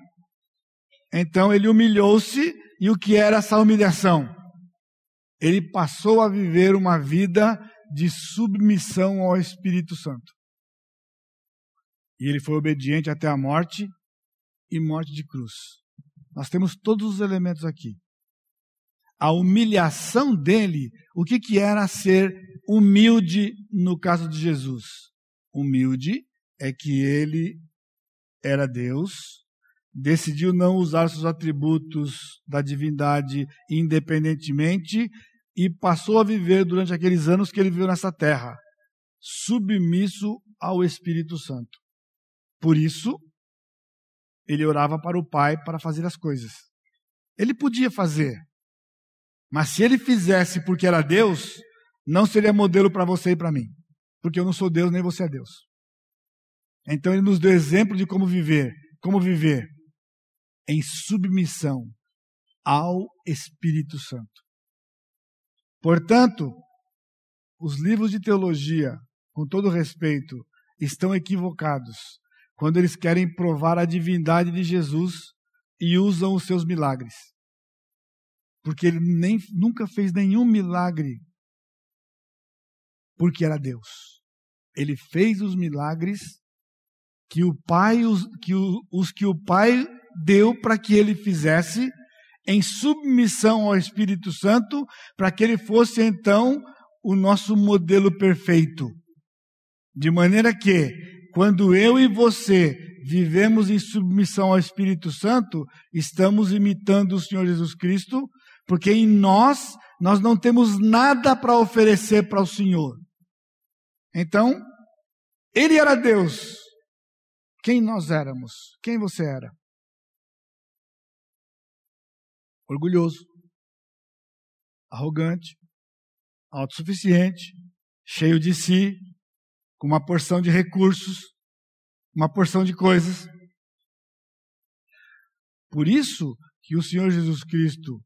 Então ele humilhou-se, e o que era essa humilhação? Ele passou a viver uma vida de submissão ao Espírito Santo. E ele foi obediente até a morte e morte de cruz. Nós temos todos os elementos aqui. A humilhação dele, o que, que era ser humilde no caso de Jesus? Humilde é que ele era Deus, decidiu não usar seus atributos da divindade independentemente e passou a viver durante aqueles anos que ele viveu nessa terra, submisso ao Espírito Santo. Por isso, ele orava para o Pai para fazer as coisas. Ele podia fazer, mas se ele fizesse porque era Deus, não seria modelo para você e para mim, porque eu não sou Deus nem você é Deus. Então ele nos deu exemplo de como viver. Como viver? Em submissão ao Espírito Santo. Portanto, os livros de teologia, com todo respeito, estão equivocados quando eles querem provar a divindade de Jesus e usam os seus milagres. Porque ele nem, nunca fez nenhum milagre porque era Deus. Ele fez os milagres que o Pai, os que o, os que o Pai deu para que ele fizesse, em submissão ao Espírito Santo, para que ele fosse então o nosso modelo perfeito. De maneira que, quando eu e você vivemos em submissão ao Espírito Santo, estamos imitando o Senhor Jesus Cristo, porque em nós, nós não temos nada para oferecer para o Senhor. Então, ele era Deus, quem nós éramos? Quem você era? Orgulhoso, arrogante, autossuficiente, cheio de si, com uma porção de recursos, uma porção de coisas. Por isso que o Senhor Jesus Cristo,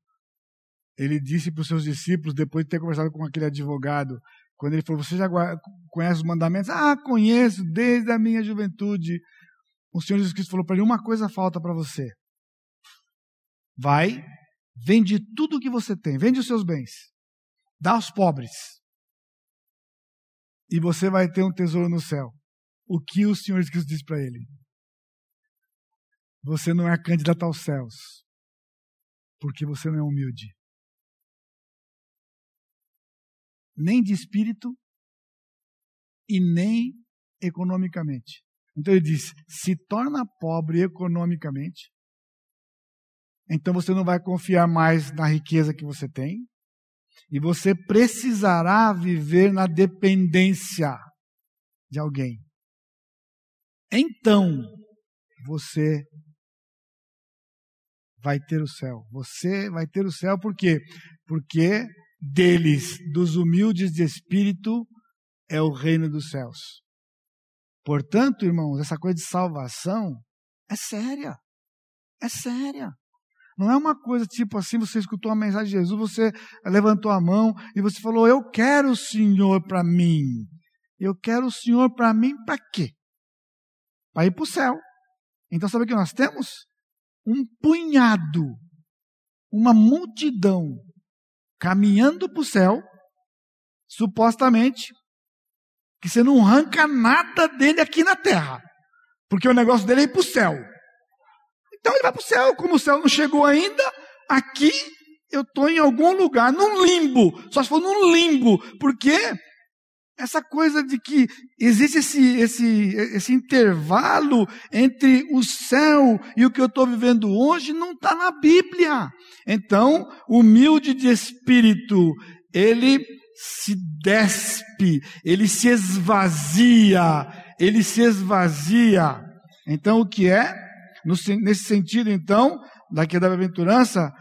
ele disse para os seus discípulos, depois de ter conversado com aquele advogado, quando ele falou: Você já conhece os mandamentos? Ah, conheço desde a minha juventude o Senhor Jesus Cristo falou para ele: uma coisa falta para você. Vai, vende tudo o que você tem, vende os seus bens, dá aos pobres, e você vai ter um tesouro no céu. O que o Senhor Jesus Cristo disse para ele? Você não é candidato aos céus, porque você não é humilde. Nem de espírito e nem economicamente. Então ele diz: se torna pobre economicamente, então você não vai confiar mais na riqueza que você tem, e você precisará viver na dependência de alguém. Então você vai ter o céu. Você vai ter o céu por quê? Porque deles, dos humildes de espírito, é o reino dos céus. Portanto, irmãos, essa coisa de salvação é séria. É séria. Não é uma coisa tipo assim, você escutou a mensagem de Jesus, você levantou a mão e você falou: Eu quero o Senhor para mim. Eu quero o Senhor para mim para quê? Para ir para o céu. Então, sabe o que nós temos? Um punhado, uma multidão caminhando para o céu, supostamente que você não arranca nada dele aqui na terra. Porque o negócio dele é ir para o céu. Então ele vai para o céu. Como o céu não chegou ainda, aqui eu estou em algum lugar, num limbo. Só se for num limbo. Porque essa coisa de que existe esse, esse, esse intervalo entre o céu e o que eu estou vivendo hoje não está na Bíblia. Então, humilde de espírito, ele se despe, ele se esvazia, ele se esvazia. Então, o que é? nesse sentido, então, daqui da bem-aventurança,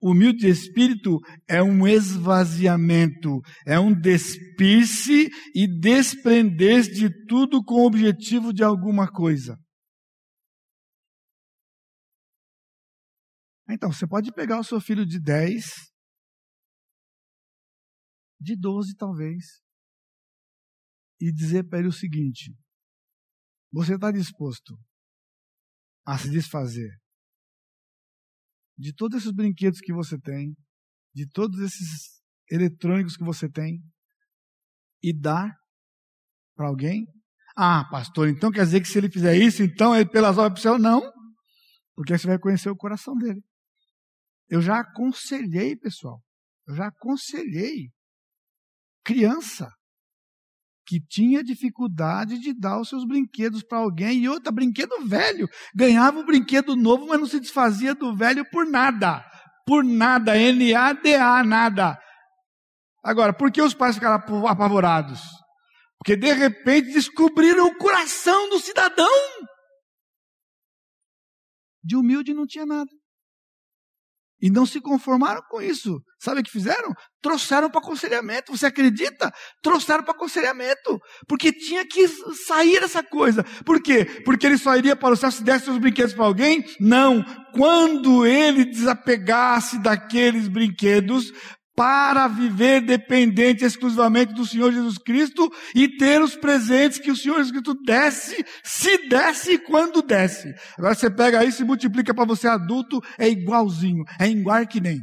humilde de espírito é um esvaziamento, é um despir-se e desprender de tudo com o objetivo de alguma coisa. Então, você pode pegar o seu filho de 10, de 12 talvez, e dizer para ele o seguinte: você está disposto a se desfazer de todos esses brinquedos que você tem, de todos esses eletrônicos que você tem, e dar para alguém? Ah, pastor, então quer dizer que se ele fizer isso, então ele pelas obras do céu? Não, porque você vai conhecer o coração dele. Eu já aconselhei, pessoal, eu já aconselhei criança que tinha dificuldade de dar os seus brinquedos para alguém, e outra, brinquedo velho. Ganhava um brinquedo novo, mas não se desfazia do velho por nada. Por nada, N-A-D-A, nada. Agora, por que os pais ficaram apavorados? Porque de repente descobriram o coração do cidadão. De humilde não tinha nada. E não se conformaram com isso. Sabe o que fizeram? Trouxeram para aconselhamento. Você acredita? Trouxeram para aconselhamento. Porque tinha que sair essa coisa. Por quê? Porque ele só iria para o céu se desse os brinquedos para alguém? Não. Quando ele desapegasse daqueles brinquedos, para viver dependente exclusivamente do Senhor Jesus Cristo e ter os presentes que o Senhor Jesus Cristo desse, se desse e quando desse. Agora você pega isso e multiplica para você adulto, é igualzinho, é igual que nem.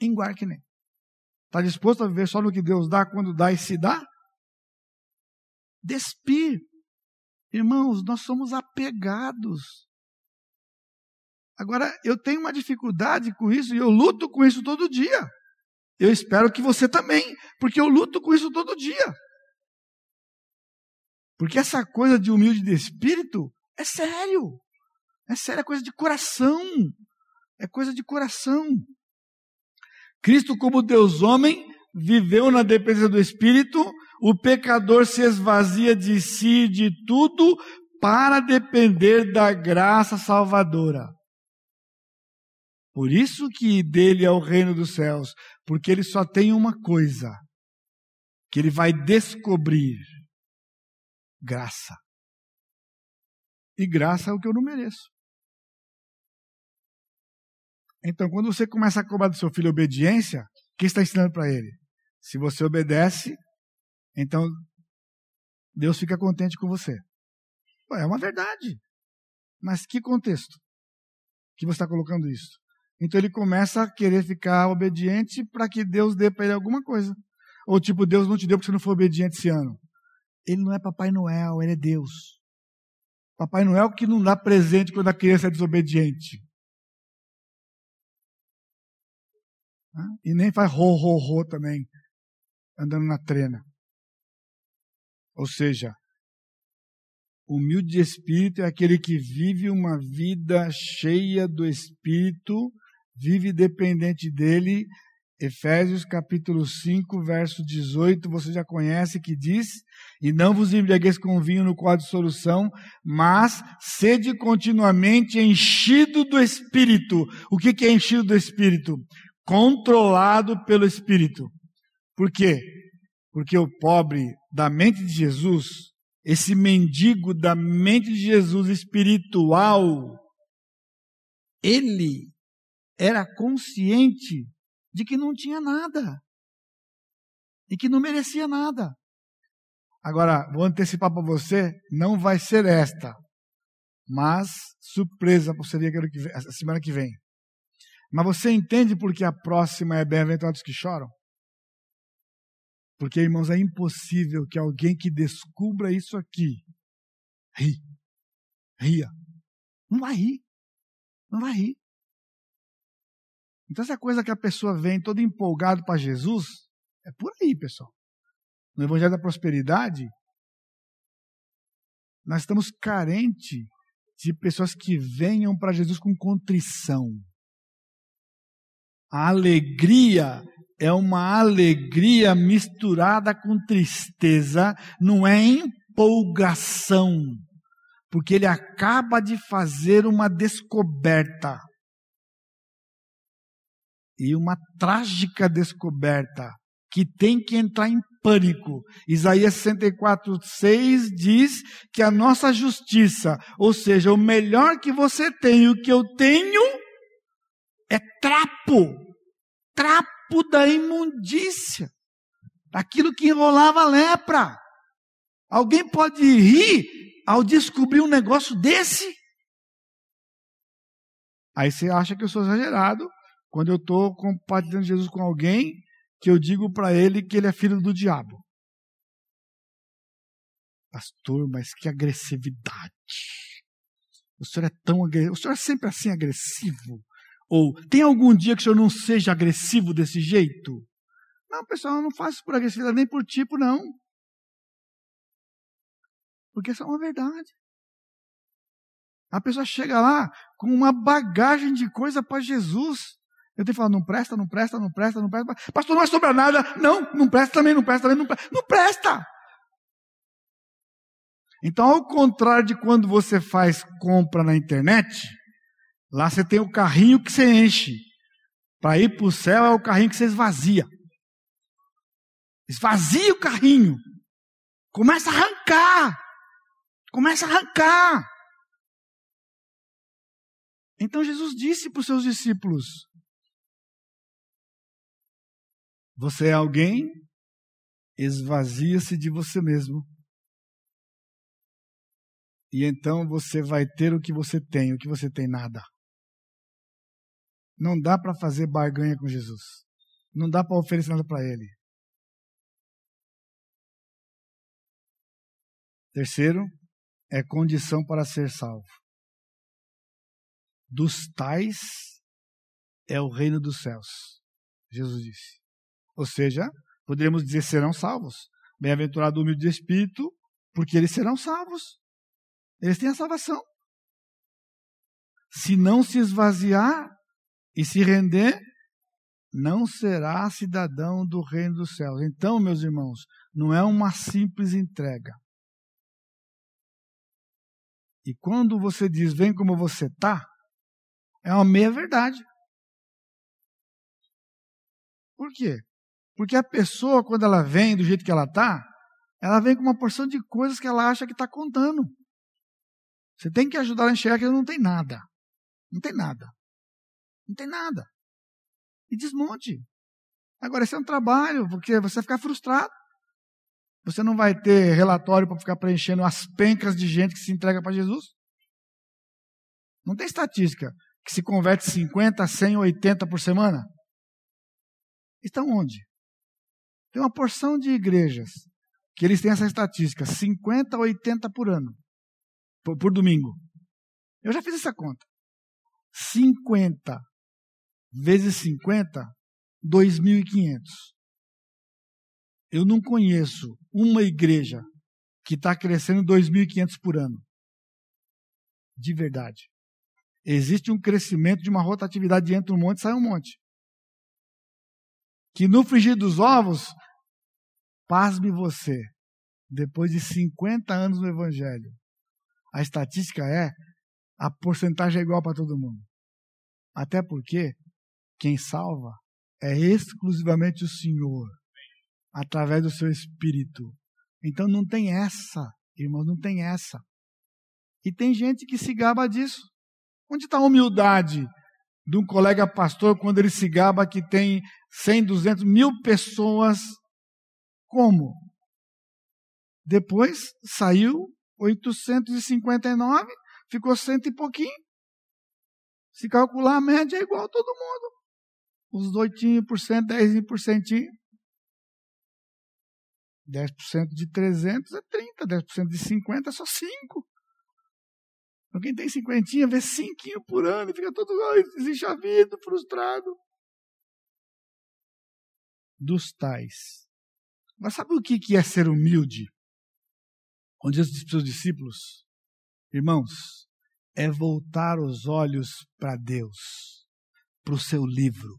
Igual que nem. Está disposto a viver só no que Deus dá, quando dá e se dá? Despir. Irmãos, nós somos apegados. Agora, eu tenho uma dificuldade com isso e eu luto com isso todo dia. Eu espero que você também, porque eu luto com isso todo dia. Porque essa coisa de humilde de espírito é sério. É sério, é coisa de coração. É coisa de coração. Cristo, como Deus homem, viveu na dependência do Espírito, o pecador se esvazia de si e de tudo para depender da graça salvadora. Por isso que dele é o reino dos céus, porque ele só tem uma coisa que ele vai descobrir: graça. E graça é o que eu não mereço. Então, quando você começa a cobrar do seu filho obediência, o que está ensinando para ele? Se você obedece, então Deus fica contente com você. É uma verdade. Mas que contexto que você está colocando isso? Então ele começa a querer ficar obediente para que Deus dê para ele alguma coisa. Ou tipo, Deus não te deu porque você não foi obediente esse ano. Ele não é Papai Noel, ele é Deus. Papai Noel que não dá presente quando a criança é desobediente. E nem faz ro, ro, ro também, andando na trena. Ou seja, humilde de espírito é aquele que vive uma vida cheia do espírito vive dependente dele. Efésios capítulo 5, verso 18, você já conhece que diz: E não vos embriagueis com vinho no qual de solução, mas sede continuamente enchido do Espírito. O que, que é enchido do Espírito? Controlado pelo Espírito. Por quê? Porque o pobre da mente de Jesus, esse mendigo da mente de Jesus espiritual, ele era consciente de que não tinha nada e que não merecia nada. Agora, vou antecipar para você, não vai ser esta, mas surpresa ver a semana que vem. Mas você entende por que a próxima é bem-aventurados que choram? Porque, irmãos, é impossível que alguém que descubra isso aqui ri, ria. Não vai rir. Não vai rir. Então, essa coisa que a pessoa vem toda empolgada para Jesus, é por aí, pessoal. No Evangelho da Prosperidade, nós estamos carentes de pessoas que venham para Jesus com contrição. A alegria é uma alegria misturada com tristeza, não é empolgação, porque ele acaba de fazer uma descoberta. E uma trágica descoberta que tem que entrar em pânico. Isaías 64, 6 diz que a nossa justiça, ou seja, o melhor que você tem, o que eu tenho, é trapo. Trapo da imundícia. Aquilo que enrolava a lepra. Alguém pode rir ao descobrir um negócio desse? Aí você acha que eu sou exagerado quando eu estou compartilhando Jesus com alguém que eu digo para ele que ele é filho do diabo. Pastor, mas que agressividade. O senhor é tão agressivo. O senhor é sempre assim agressivo? Ou tem algum dia que o senhor não seja agressivo desse jeito? Não, pessoal, eu não faço por agressividade nem por tipo, não. Porque isso é uma verdade. A pessoa chega lá com uma bagagem de coisa para Jesus. Eu tenho falar, não presta, não presta, não presta, não presta. Pastor, não vai sobrar nada. Não, não presta também, não presta também, não presta. Não presta! Então, ao contrário de quando você faz compra na internet, lá você tem o carrinho que você enche. Para ir para o céu é o carrinho que você esvazia. Esvazia o carrinho. Começa a arrancar. Começa a arrancar. Então Jesus disse para os seus discípulos: Você é alguém? Esvazia-se de você mesmo. E então você vai ter o que você tem, o que você tem nada. Não dá para fazer barganha com Jesus. Não dá para oferecer nada para Ele. Terceiro, é condição para ser salvo. Dos tais é o reino dos céus. Jesus disse. Ou seja, poderíamos dizer serão salvos. Bem-aventurado o humilde de espírito, porque eles serão salvos. Eles têm a salvação. Se não se esvaziar e se render, não será cidadão do reino dos céus. Então, meus irmãos, não é uma simples entrega. E quando você diz, vem como você está, é uma meia verdade. Por quê? Porque a pessoa, quando ela vem do jeito que ela está, ela vem com uma porção de coisas que ela acha que está contando. Você tem que ajudar a enxergar que ela não tem nada. Não tem nada. Não tem nada. E desmonte. Agora, esse é um trabalho, porque você vai ficar frustrado. Você não vai ter relatório para ficar preenchendo as pencas de gente que se entrega para Jesus? Não tem estatística que se converte 50, 100, 80 por semana? Estão onde? Tem uma porção de igrejas que eles têm essa estatística, 50 a 80 por ano, por, por domingo. Eu já fiz essa conta. 50 vezes 50, 2.500. Eu não conheço uma igreja que está crescendo 2.500 por ano. De verdade. Existe um crescimento de uma rotatividade entre um monte e sai um monte. Que no frigir dos ovos, pasme você, depois de 50 anos no Evangelho, a estatística é a porcentagem é igual para todo mundo. Até porque quem salva é exclusivamente o Senhor através do seu espírito. Então não tem essa, irmão, não tem essa. E tem gente que se gaba disso. Onde está a humildade de um colega pastor quando ele se gaba que tem 100, 200 mil pessoas? Como? Depois saiu 859, ficou cento e pouquinho. Se calcular a média é igual a todo mundo. Os 8%, 10%. 10% de 300 é 30, 10% de 50 é só 5. Então quem tem cinquentinha vê cinquinho por ano e fica todo desenchavido, frustrado. Dos tais. Mas sabe o que é ser humilde? Onde Jesus disse para os seus discípulos, irmãos, é voltar os olhos para Deus, para o seu livro.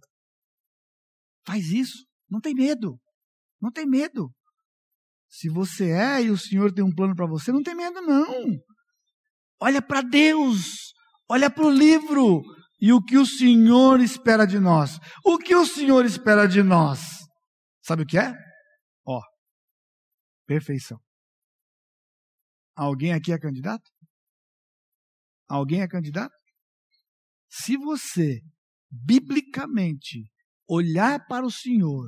Faz isso, não tem medo, não tem medo. Se você é e o Senhor tem um plano para você, não tem medo, não. Olha para Deus, olha para o livro e o que o Senhor espera de nós. O que o Senhor espera de nós? Sabe o que é? Ó, perfeição. Alguém aqui é candidato? Alguém é candidato? Se você, biblicamente, olhar para o Senhor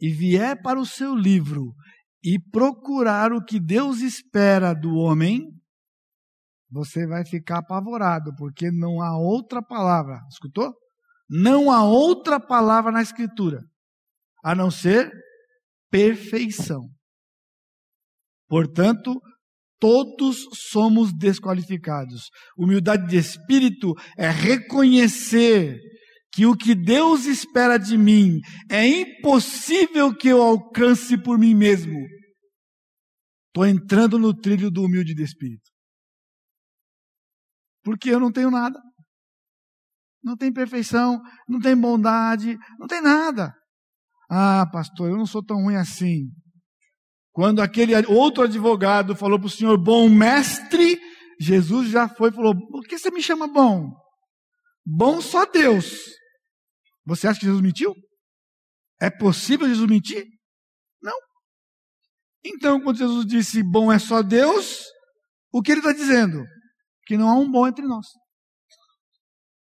e vier para o seu livro e procurar o que Deus espera do homem, você vai ficar apavorado, porque não há outra palavra, escutou? Não há outra palavra na Escritura, a não ser perfeição. Portanto, todos somos desqualificados. Humildade de espírito é reconhecer que o que Deus espera de mim é impossível que eu alcance por mim mesmo. Estou entrando no trilho do humilde de espírito. Porque eu não tenho nada. Não tem perfeição, não tem bondade, não tem nada. Ah, pastor, eu não sou tão ruim assim. Quando aquele outro advogado falou para o senhor, bom mestre, Jesus já foi e falou: Por que você me chama bom? Bom só Deus. Você acha que Jesus mentiu? É possível Jesus mentir? Não. Então, quando Jesus disse bom é só Deus, o que ele está dizendo? Que não há um bom entre nós.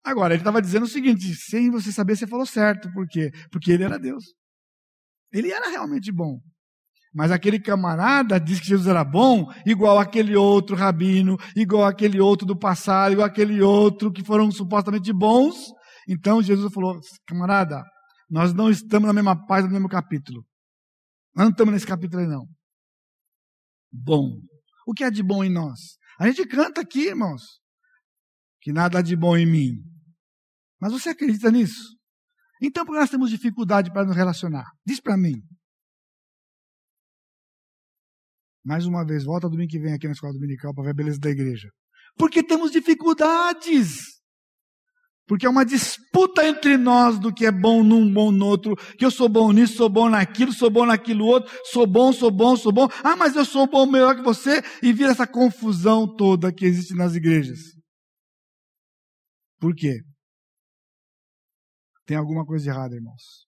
Agora, ele estava dizendo o seguinte: sem você saber, você falou certo. Por quê? Porque ele era Deus. Ele era realmente bom. Mas aquele camarada disse que Jesus era bom, igual aquele outro rabino, igual aquele outro do passado, igual aquele outro que foram supostamente bons, então Jesus falou: camarada, nós não estamos na mesma página, no mesmo capítulo. Nós não estamos nesse capítulo aí, não. Bom. O que é de bom em nós? A gente canta aqui, irmãos, que nada há de bom em mim. Mas você acredita nisso? Então, por que nós temos dificuldade para nos relacionar? Diz para mim. Mais uma vez, volta domingo que vem aqui na escola dominical para ver a beleza da igreja. Porque temos dificuldades. Porque é uma disputa entre nós do que é bom num, bom no outro, que eu sou bom nisso, sou bom naquilo, sou bom naquilo outro, sou bom, sou bom, sou bom. Ah, mas eu sou bom melhor que você, e vira essa confusão toda que existe nas igrejas. Por quê? Tem alguma coisa errada, irmãos.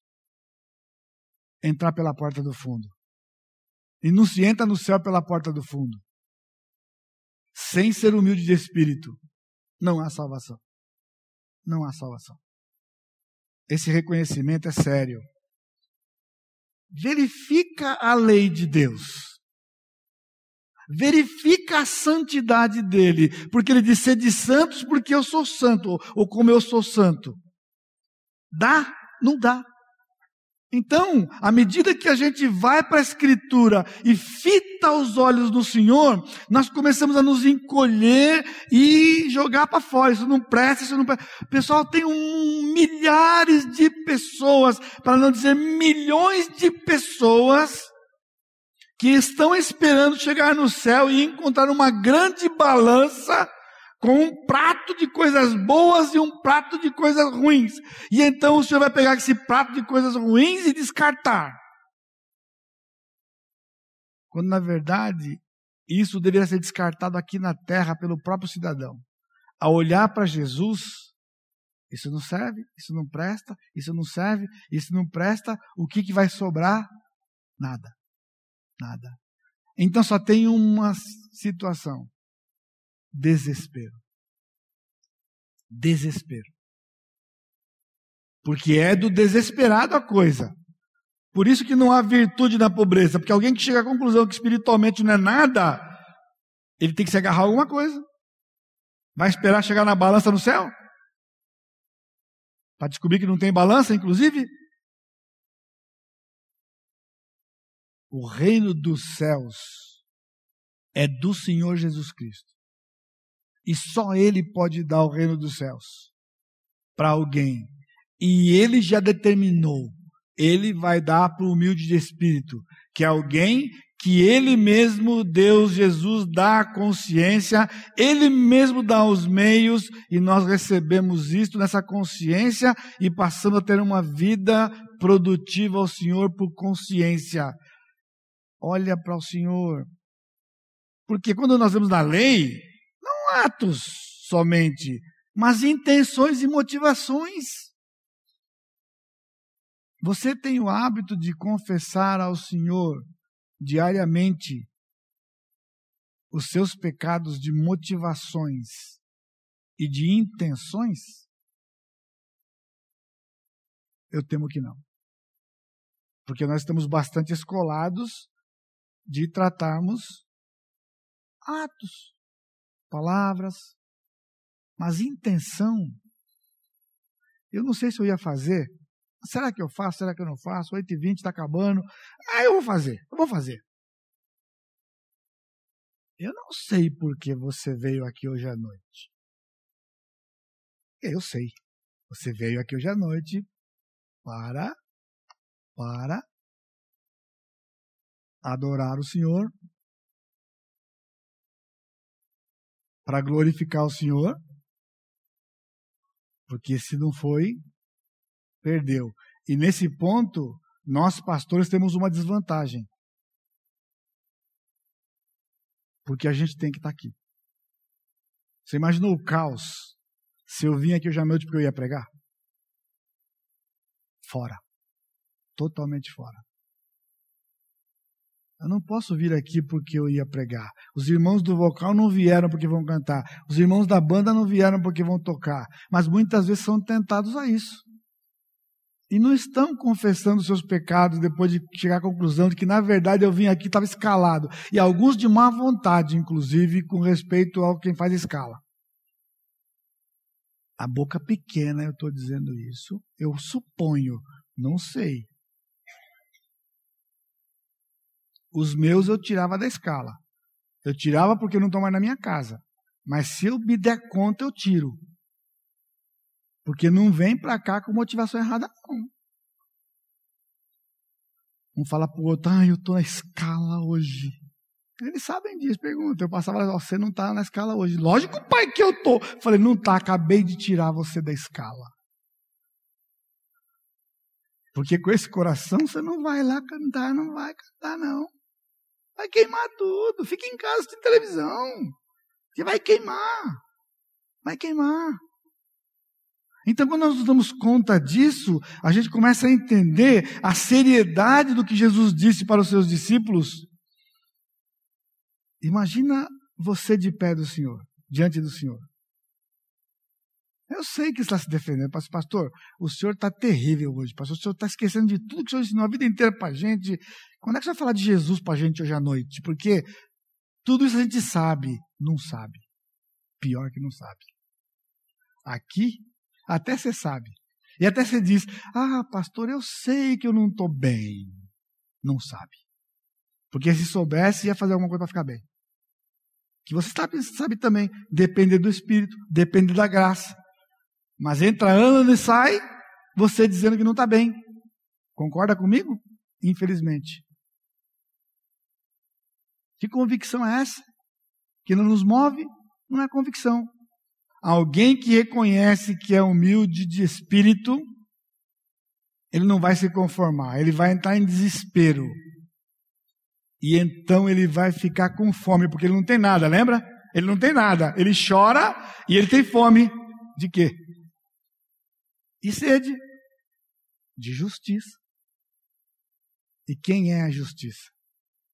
Entrar pela porta do fundo. E não se entra no céu pela porta do fundo. Sem ser humilde de espírito, não há salvação não há salvação. Esse reconhecimento é sério. Verifica a lei de Deus. Verifica a santidade dele, porque ele diz ser de santos porque eu sou santo, ou como eu sou santo. Dá? Não dá. Então, à medida que a gente vai para a Escritura e fita os olhos no Senhor, nós começamos a nos encolher e jogar para fora. Isso não presta, isso não presta. Pessoal, tem um, milhares de pessoas, para não dizer milhões de pessoas, que estão esperando chegar no céu e encontrar uma grande balança com um prato de coisas boas e um prato de coisas ruins. E então o Senhor vai pegar esse prato de coisas ruins e descartar. Quando na verdade isso deveria ser descartado aqui na terra pelo próprio cidadão. Ao olhar para Jesus, isso não serve, isso não presta, isso não serve, isso não presta, o que, que vai sobrar? Nada. Nada. Então só tem uma situação desespero. Desespero. Porque é do desesperado a coisa. Por isso que não há virtude na pobreza. Porque alguém que chega à conclusão que espiritualmente não é nada, ele tem que se agarrar a alguma coisa. Vai esperar chegar na balança no céu? Para descobrir que não tem balança, inclusive? O reino dos céus é do Senhor Jesus Cristo. E só Ele pode dar o reino dos céus para alguém. E Ele já determinou. Ele vai dar para o humilde de espírito, que é alguém que Ele mesmo, Deus Jesus, dá a consciência, Ele mesmo dá os meios, e nós recebemos isto nessa consciência e passamos a ter uma vida produtiva ao Senhor por consciência. olha para o Senhor. Porque quando nós vemos na lei, atos somente, mas intenções e motivações. Você tem o hábito de confessar ao Senhor diariamente os seus pecados de motivações e de intenções? Eu temo que não. Porque nós estamos bastante escolados de tratarmos atos, palavras, mas intenção. Eu não sei se eu ia fazer. Será que eu faço? Será que eu não faço? 8h20 está acabando. Ah, eu vou fazer. Eu vou fazer. Eu não sei por que você veio aqui hoje à noite. Eu sei. Você veio aqui hoje à noite para para adorar o Senhor, para glorificar o Senhor, porque se não foi, perdeu. E nesse ponto, nós pastores temos uma desvantagem. Porque a gente tem que estar aqui. Você imaginou o caos se eu vim aqui hoje à noite porque eu ia pregar? Fora. Totalmente fora. Eu não posso vir aqui porque eu ia pregar. Os irmãos do vocal não vieram porque vão cantar. Os irmãos da banda não vieram porque vão tocar. Mas muitas vezes são tentados a isso e não estão confessando seus pecados depois de chegar à conclusão de que, na verdade, eu vim aqui estava escalado. E alguns de má vontade, inclusive, com respeito ao quem faz escala. A boca pequena, eu estou dizendo isso. Eu suponho, não sei. Os meus eu tirava da escala. Eu tirava porque eu não estou mais na minha casa. Mas se eu me der conta, eu tiro. Porque não vem para cá com motivação errada, não. Um fala para o outro, ah, eu estou na escala hoje. Eles sabem disso, pergunta. Eu passava, você não está na escala hoje. Lógico, pai, que eu estou. Falei, não está, acabei de tirar você da escala. Porque com esse coração você não vai lá cantar, não vai cantar, não. Vai queimar tudo. Fica em casa, tem televisão. Você vai queimar. Vai queimar. Então, quando nós nos damos conta disso, a gente começa a entender a seriedade do que Jesus disse para os seus discípulos. Imagina você de pé do Senhor, diante do Senhor. Eu sei que está se defendendo, pastor. O senhor está terrível hoje, pastor. O senhor está esquecendo de tudo que o senhor ensinou a vida inteira para a gente. Quando é que você vai falar de Jesus para a gente hoje à noite? Porque tudo isso a gente sabe, não sabe. Pior que não sabe. Aqui até você sabe. E até você diz: Ah, pastor, eu sei que eu não estou bem. Não sabe. Porque se soubesse, ia fazer alguma coisa para ficar bem. Que você sabe, sabe também, depende do Espírito, depende da graça. Mas entra ano e sai, você dizendo que não está bem. Concorda comigo? Infelizmente. Que convicção é essa? Que não nos move? Não é convicção. Alguém que reconhece que é humilde de espírito, ele não vai se conformar, ele vai entrar em desespero. E então ele vai ficar com fome, porque ele não tem nada, lembra? Ele não tem nada. Ele chora e ele tem fome. De quê? E sede. De justiça. E quem é a justiça?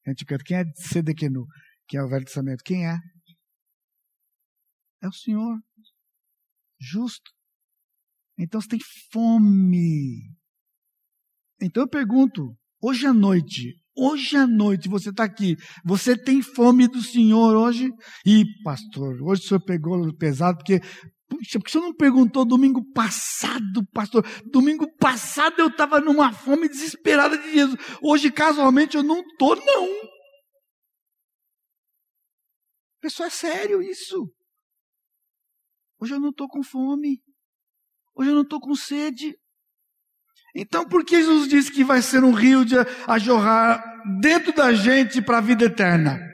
A gente canta, quem é Sedequenu? Que é o Velho Testamento. Quem é? É o Senhor. Justo. Então você tem fome. Então eu pergunto, hoje à noite, hoje à noite você está aqui, você tem fome do Senhor hoje? E pastor, hoje o senhor pegou pesado, porque Puxa, porque o senhor não perguntou domingo passado, pastor? Domingo passado eu estava numa fome desesperada de Jesus. Hoje, casualmente, eu não estou, não. Pessoal, é sério isso. Hoje eu não estou com fome. Hoje eu não estou com sede. Então, por que Jesus disse que vai ser um rio de, a jorrar dentro da gente para a vida eterna?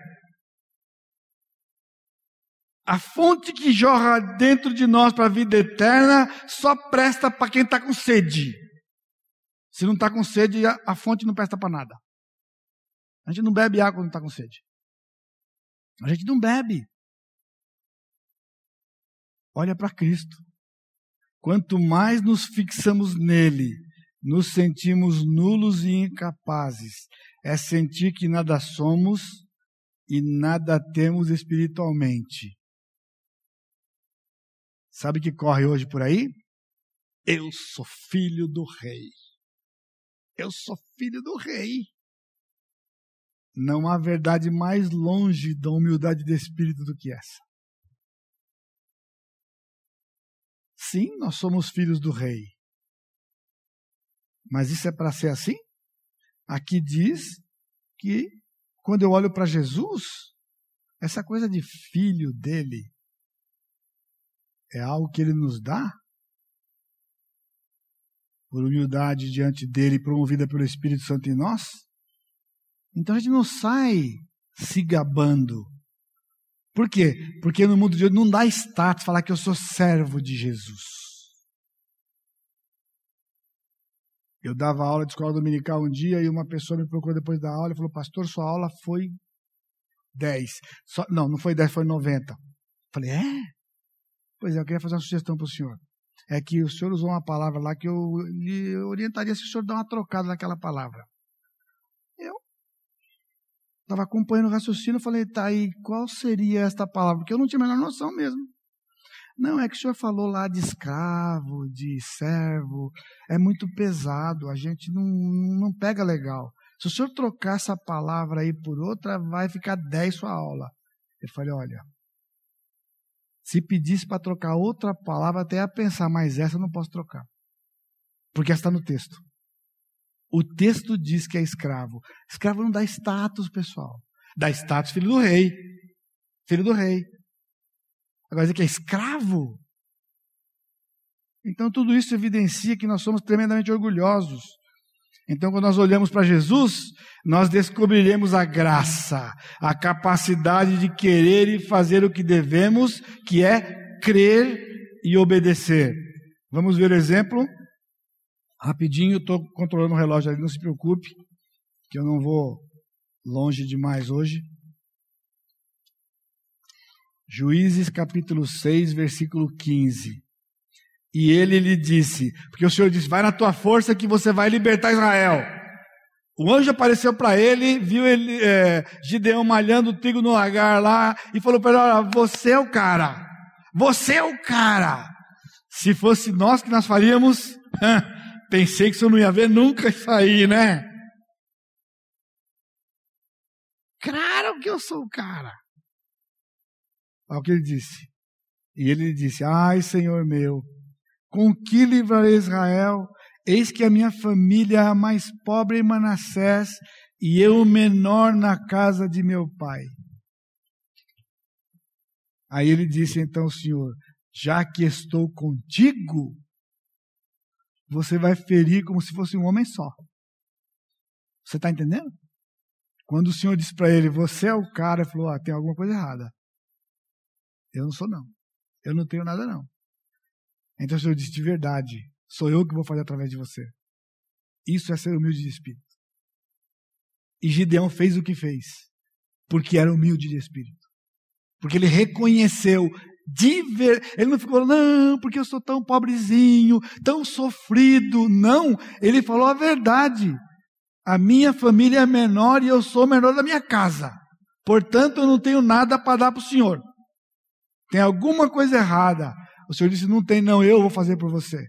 A fonte que jorra dentro de nós para a vida eterna só presta para quem está com sede. Se não está com sede, a, fonte não presta para nada. A gente não bebe água quando está com sede. A gente não bebe. Olha para Cristo. Quanto mais nos fixamos nele, nos sentimos nulos e incapazes. É sentir que nada somos e nada temos espiritualmente. Sabe o que corre hoje por aí? Eu sou filho do rei. Eu sou filho do rei. Não há verdade mais longe da humildade de espírito do que essa. Sim, nós somos filhos do rei. Mas isso é para ser assim? Aqui diz que quando eu olho para Jesus, essa coisa de filho dele é algo que ele nos dá por humildade diante dele, promovida pelo Espírito Santo em nós. Então a gente não sai se gabando. Por quê? Porque no mundo de hoje não dá status falar que eu sou servo de Jesus. Eu dava aula de escola dominical um dia e uma pessoa me procurou depois da aula e falou: Pastor, sua aula foi 10. Só, não, não foi 10, foi 90. Falei: É? Pois é, eu queria fazer uma sugestão para o senhor. É que o senhor usou uma palavra lá que eu lhe orientaria se o senhor dar uma trocada naquela palavra. Eu estava acompanhando o raciocínio, falei, tá aí, qual seria esta palavra? Porque eu não tinha a menor noção mesmo. Não, é que o senhor falou lá de escravo, de servo, é muito pesado, a gente não, não pega legal. Se o senhor trocar essa palavra aí por outra, vai ficar 10 sua aula. Eu falei, olha, se pedisse para trocar outra palavra, até ia pensar, mas essa eu não posso trocar. Porque essa está no texto. O texto diz que é escravo. Escravo não dá status, pessoal. Dá status filho do rei. Filho do rei. Agora dizer que é escravo. Então tudo isso evidencia que nós somos tremendamente orgulhosos. Então, quando nós olhamos para Jesus, nós descobriremos a graça, a capacidade de querer e fazer o que devemos, que é crer e obedecer. Vamos ver o exemplo? Rapidinho, estou controlando o relógio ali, não se preocupe, que eu não vou longe demais hoje. Juízes capítulo 6, versículo 15. E ele lhe disse, porque o Senhor disse, vai na tua força que você vai libertar Israel. O anjo apareceu para ele, viu ele, é, Gideão malhando o trigo no lagar lá, e falou para ele, olha, você é o cara. Você é o cara. Se fosse nós que nós faríamos, pensei que você não ia ver nunca isso aí, né? Claro que eu sou o cara. Olha o que ele disse. E ele disse: Ai, Senhor meu, com que livrarei Israel? Eis que a minha família é a mais pobre em Manassés e eu o menor na casa de meu pai. Aí ele disse então, Senhor, já que estou contigo, você vai ferir como se fosse um homem só. Você está entendendo? Quando o Senhor disse para ele, você é o cara, ele falou, ah, tem alguma coisa errada. Eu não sou, não. Eu não tenho nada, não. Então o Senhor disse: de verdade, sou eu que vou fazer através de você. Isso é ser humilde de espírito. E Gideão fez o que fez, porque era humilde de espírito. Porque ele reconheceu de ver. Ele não ficou, não, porque eu sou tão pobrezinho, tão sofrido. Não, ele falou a verdade. A minha família é menor e eu sou menor da minha casa. Portanto, eu não tenho nada para dar para o Senhor. Tem alguma coisa errada. O Senhor disse: Não tem, não, eu vou fazer por você.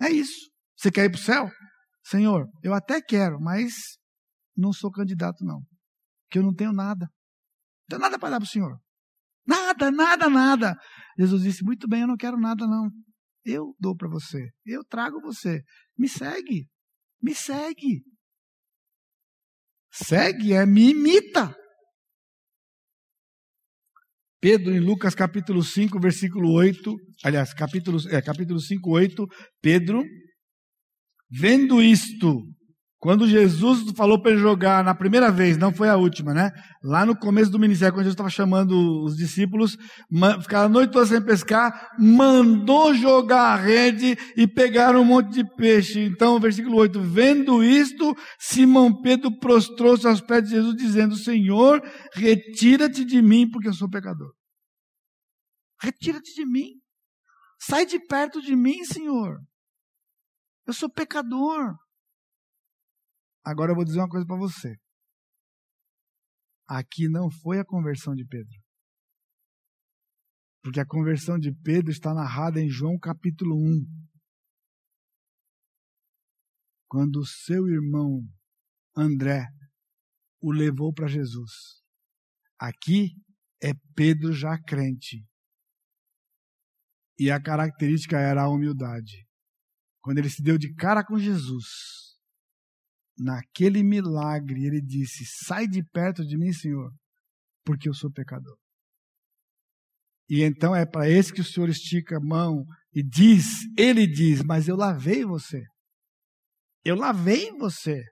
É isso. Você quer ir para o céu? Senhor, eu até quero, mas não sou candidato, não. Porque eu não tenho nada. Não tenho nada para dar para o Senhor. Nada, nada, nada. Jesus disse: Muito bem, eu não quero nada, não. Eu dou para você. Eu trago você. Me segue. Me segue. Segue é me imita. Pedro, em Lucas capítulo 5, versículo 8, aliás, capítulo, é, capítulo 5, 8, Pedro, vendo isto, Quando Jesus falou para ele jogar na primeira vez, não foi a última, né? Lá no começo do ministério, quando Jesus estava chamando os discípulos, ficaram a noite toda sem pescar, mandou jogar a rede e pegaram um monte de peixe. Então, versículo 8: Vendo isto, Simão Pedro prostrou-se aos pés de Jesus, dizendo: Senhor, retira-te de mim, porque eu sou pecador. Retira-te de mim. Sai de perto de mim, Senhor. Eu sou pecador. Agora eu vou dizer uma coisa para você. Aqui não foi a conversão de Pedro. Porque a conversão de Pedro está narrada em João capítulo 1. Quando o seu irmão André o levou para Jesus. Aqui é Pedro já crente. E a característica era a humildade. Quando ele se deu de cara com Jesus, naquele milagre, ele disse: Sai de perto de mim, Senhor, porque eu sou pecador. E então é para esse que o Senhor estica a mão e diz: Ele diz, mas eu lavei você. Eu lavei você.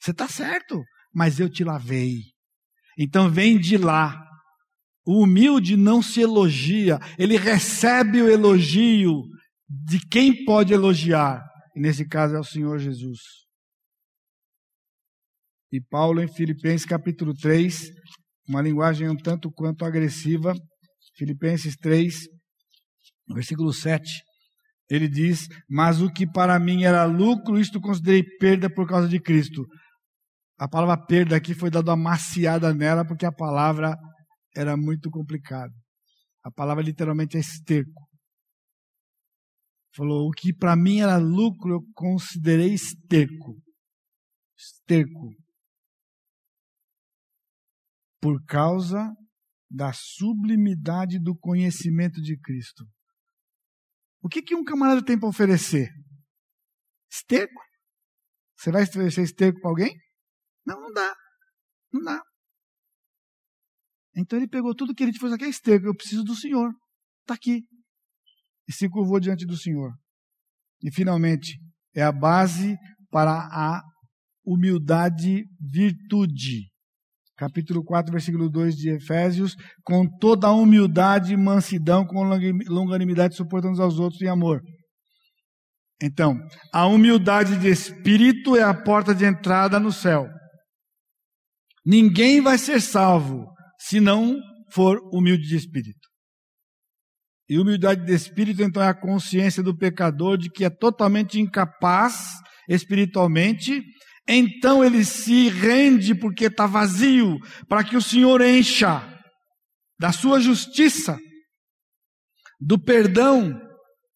Você está certo, mas eu te lavei. Então vem de lá. O humilde não se elogia, ele recebe o elogio de quem pode elogiar. E nesse caso é o Senhor Jesus. E Paulo, em Filipenses capítulo 3, uma linguagem um tanto quanto agressiva, Filipenses 3, versículo 7, ele diz: Mas o que para mim era lucro, isto considerei perda por causa de Cristo. A palavra perda aqui foi dada uma maciada nela, porque a palavra era muito complicada. A palavra literalmente é esterco. Falou: O que para mim era lucro, eu considerei esterco. Esterco por causa da sublimidade do conhecimento de Cristo. O que, que um camarada tem para oferecer? Esterco? Você vai oferecer esterco para alguém? Não, não dá. Não dá. Então ele pegou tudo que ele fez aqui, é esterco. Eu preciso do Senhor. Está aqui. E se curvou diante do Senhor. E finalmente, é a base para a humildade virtude capítulo 4, versículo 2 de Efésios, com toda a humildade e mansidão, com longanimidade, suportando aos outros em amor. Então, a humildade de espírito é a porta de entrada no céu. Ninguém vai ser salvo se não for humilde de espírito. E humildade de espírito, então, é a consciência do pecador de que é totalmente incapaz espiritualmente então ele se rende porque está vazio, para que o Senhor encha da sua justiça, do perdão.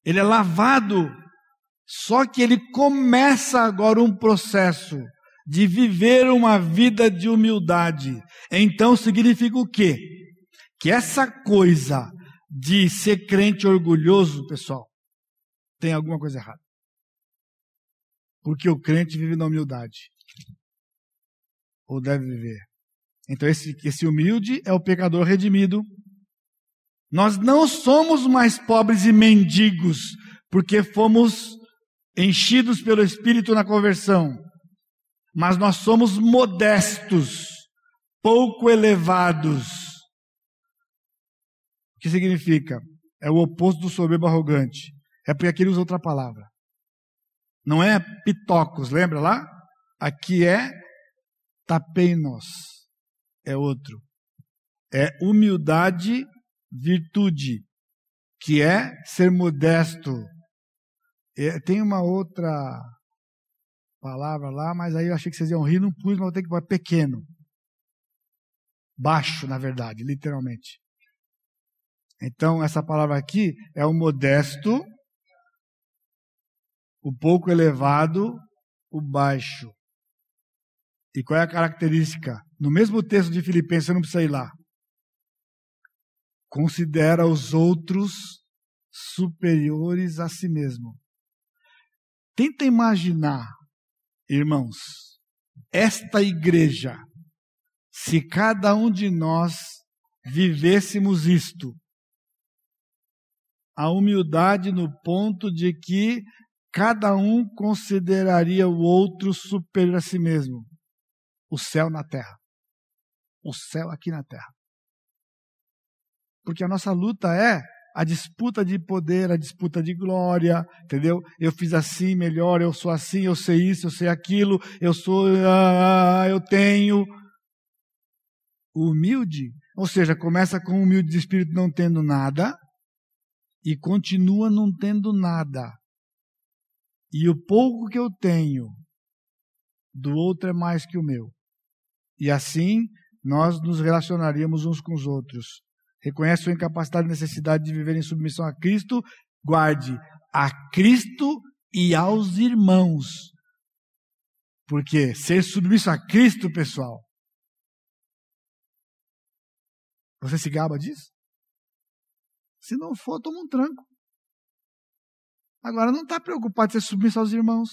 Ele é lavado. Só que ele começa agora um processo de viver uma vida de humildade. Então significa o quê? Que essa coisa de ser crente orgulhoso, pessoal, tem alguma coisa errada. Porque o crente vive na humildade. Ou deve viver. Então, esse, esse humilde é o pecador redimido. Nós não somos mais pobres e mendigos, porque fomos enchidos pelo Espírito na conversão. Mas nós somos modestos, pouco elevados. O que significa? É o oposto do soberbo arrogante. É porque aqui ele usa outra palavra. Não é pitocos, lembra lá? Aqui é tapeinos. É outro. É humildade, virtude, que é ser modesto. É, tem uma outra palavra lá, mas aí eu achei que vocês iam rir, não pus, mas vou ter que pôr pequeno. Baixo, na verdade, literalmente. Então, essa palavra aqui é o modesto, o pouco elevado, o baixo. E qual é a característica? No mesmo texto de Filipenses, você não precisa ir lá. Considera os outros superiores a si mesmo. Tenta imaginar, irmãos, esta igreja, se cada um de nós vivêssemos isto, a humildade no ponto de que cada um consideraria o outro superior a si mesmo. O céu na terra. O céu aqui na terra. Porque a nossa luta é a disputa de poder, a disputa de glória, entendeu? Eu fiz assim melhor, eu sou assim, eu sei isso, eu sei aquilo, eu sou, ah, eu tenho. Humilde, ou seja, começa com humilde de espírito não tendo nada e continua não tendo nada. E o pouco que eu tenho do outro é mais que o meu. E assim nós nos relacionaríamos uns com os outros. Reconhece sua incapacidade e necessidade de viver em submissão a Cristo, guarde a Cristo e aos irmãos. Porque ser submisso a Cristo, pessoal, você se gaba disso? Se não for, toma um tranco. Agora, não está preocupado em ser submisso aos irmãos.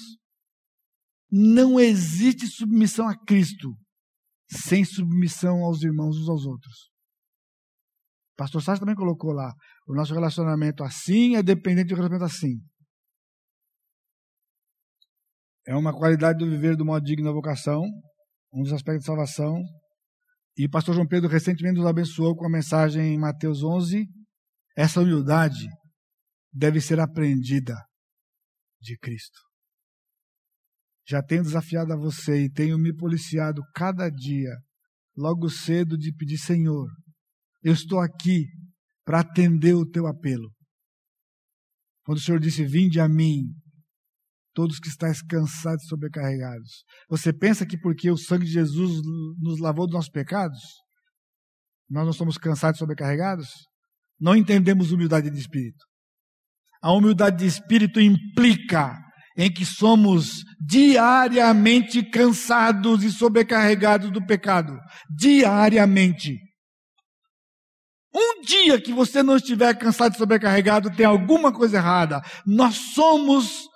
Não existe submissão a Cristo sem submissão aos irmãos uns aos outros. O pastor Sérgio também colocou lá. O nosso relacionamento assim é dependente do relacionamento assim. É uma qualidade do viver do modo digno da vocação, um dos aspectos de salvação. E o pastor João Pedro recentemente nos abençoou com a mensagem em Mateus 11. Essa humildade deve ser aprendida de Cristo. Já tenho desafiado a você e tenho me policiado cada dia, logo cedo, de pedir: Senhor, eu estou aqui para atender o teu apelo. Quando o Senhor disse: Vinde a mim, todos que estáis cansados e sobrecarregados. Você pensa que porque o sangue de Jesus nos lavou dos nossos pecados, nós não somos cansados e sobrecarregados? Não entendemos humildade de espírito. A humildade de espírito implica em que somos diariamente cansados e sobrecarregados do pecado. Diariamente. Um dia que você não estiver cansado e sobrecarregado, tem alguma coisa errada. Nós somos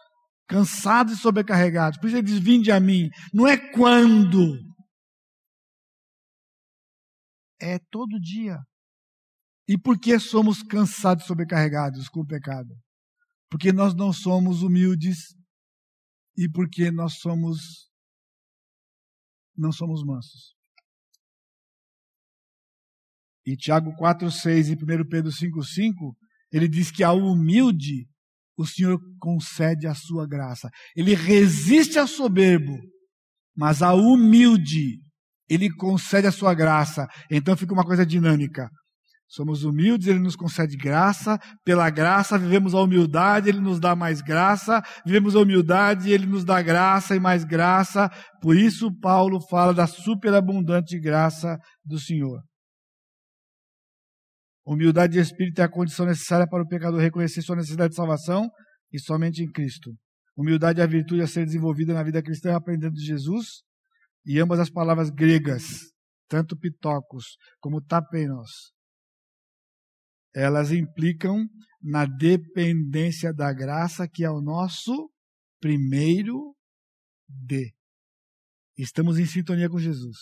cansados e sobrecarregados. Por isso ele diz: Vinde a mim. Não é quando. É todo dia. E por que somos cansados e sobrecarregados com o pecado? Porque nós não somos humildes e porque nós somos não somos mansos. E Tiago 4,6 e 1 Pedro 5,5, ele diz que ao humilde o Senhor concede a sua graça. Ele resiste ao soberbo, mas ao humilde ele concede a sua graça. Então fica uma coisa dinâmica. Somos humildes, Ele nos concede graça, pela graça vivemos a humildade, Ele nos dá mais graça, vivemos a humildade, Ele nos dá graça e mais graça. Por isso, Paulo fala da superabundante graça do Senhor. Humildade de espírito é a condição necessária para o pecador reconhecer sua necessidade de salvação e somente em Cristo. Humildade é a virtude a ser desenvolvida na vida cristã aprendendo de Jesus. E ambas as palavras gregas, tanto pitocos como tapenos, elas implicam na dependência da graça que é o nosso primeiro D. Estamos em sintonia com Jesus.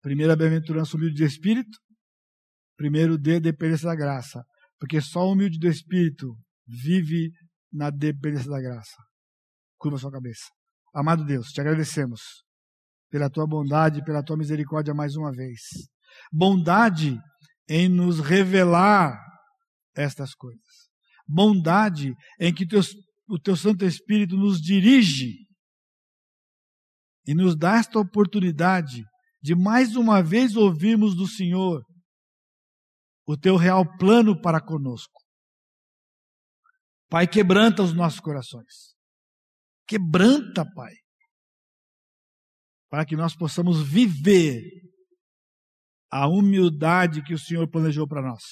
Primeira bem-aventurança humilde de espírito, Primeiro, dê dependência da graça. Porque só o humilde do Espírito vive na dependência da graça. Curva sua cabeça. Amado Deus, te agradecemos pela tua bondade, pela tua misericórdia mais uma vez. Bondade em nos revelar estas coisas. Bondade em que teus, o teu Santo Espírito nos dirige e nos dá esta oportunidade de mais uma vez ouvirmos do Senhor o teu real plano para conosco. Pai, quebranta os nossos corações. Quebranta, Pai. Para que nós possamos viver a humildade que o Senhor planejou para nós.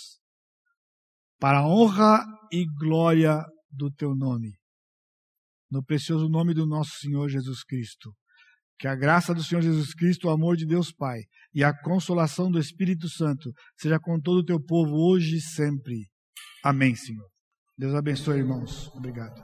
Para a honra e glória do teu nome. No precioso nome do nosso Senhor Jesus Cristo. Que a graça do Senhor Jesus Cristo, o amor de Deus Pai e a consolação do Espírito Santo seja com todo o teu povo hoje e sempre. Amém, Senhor. Deus abençoe, irmãos. Obrigado.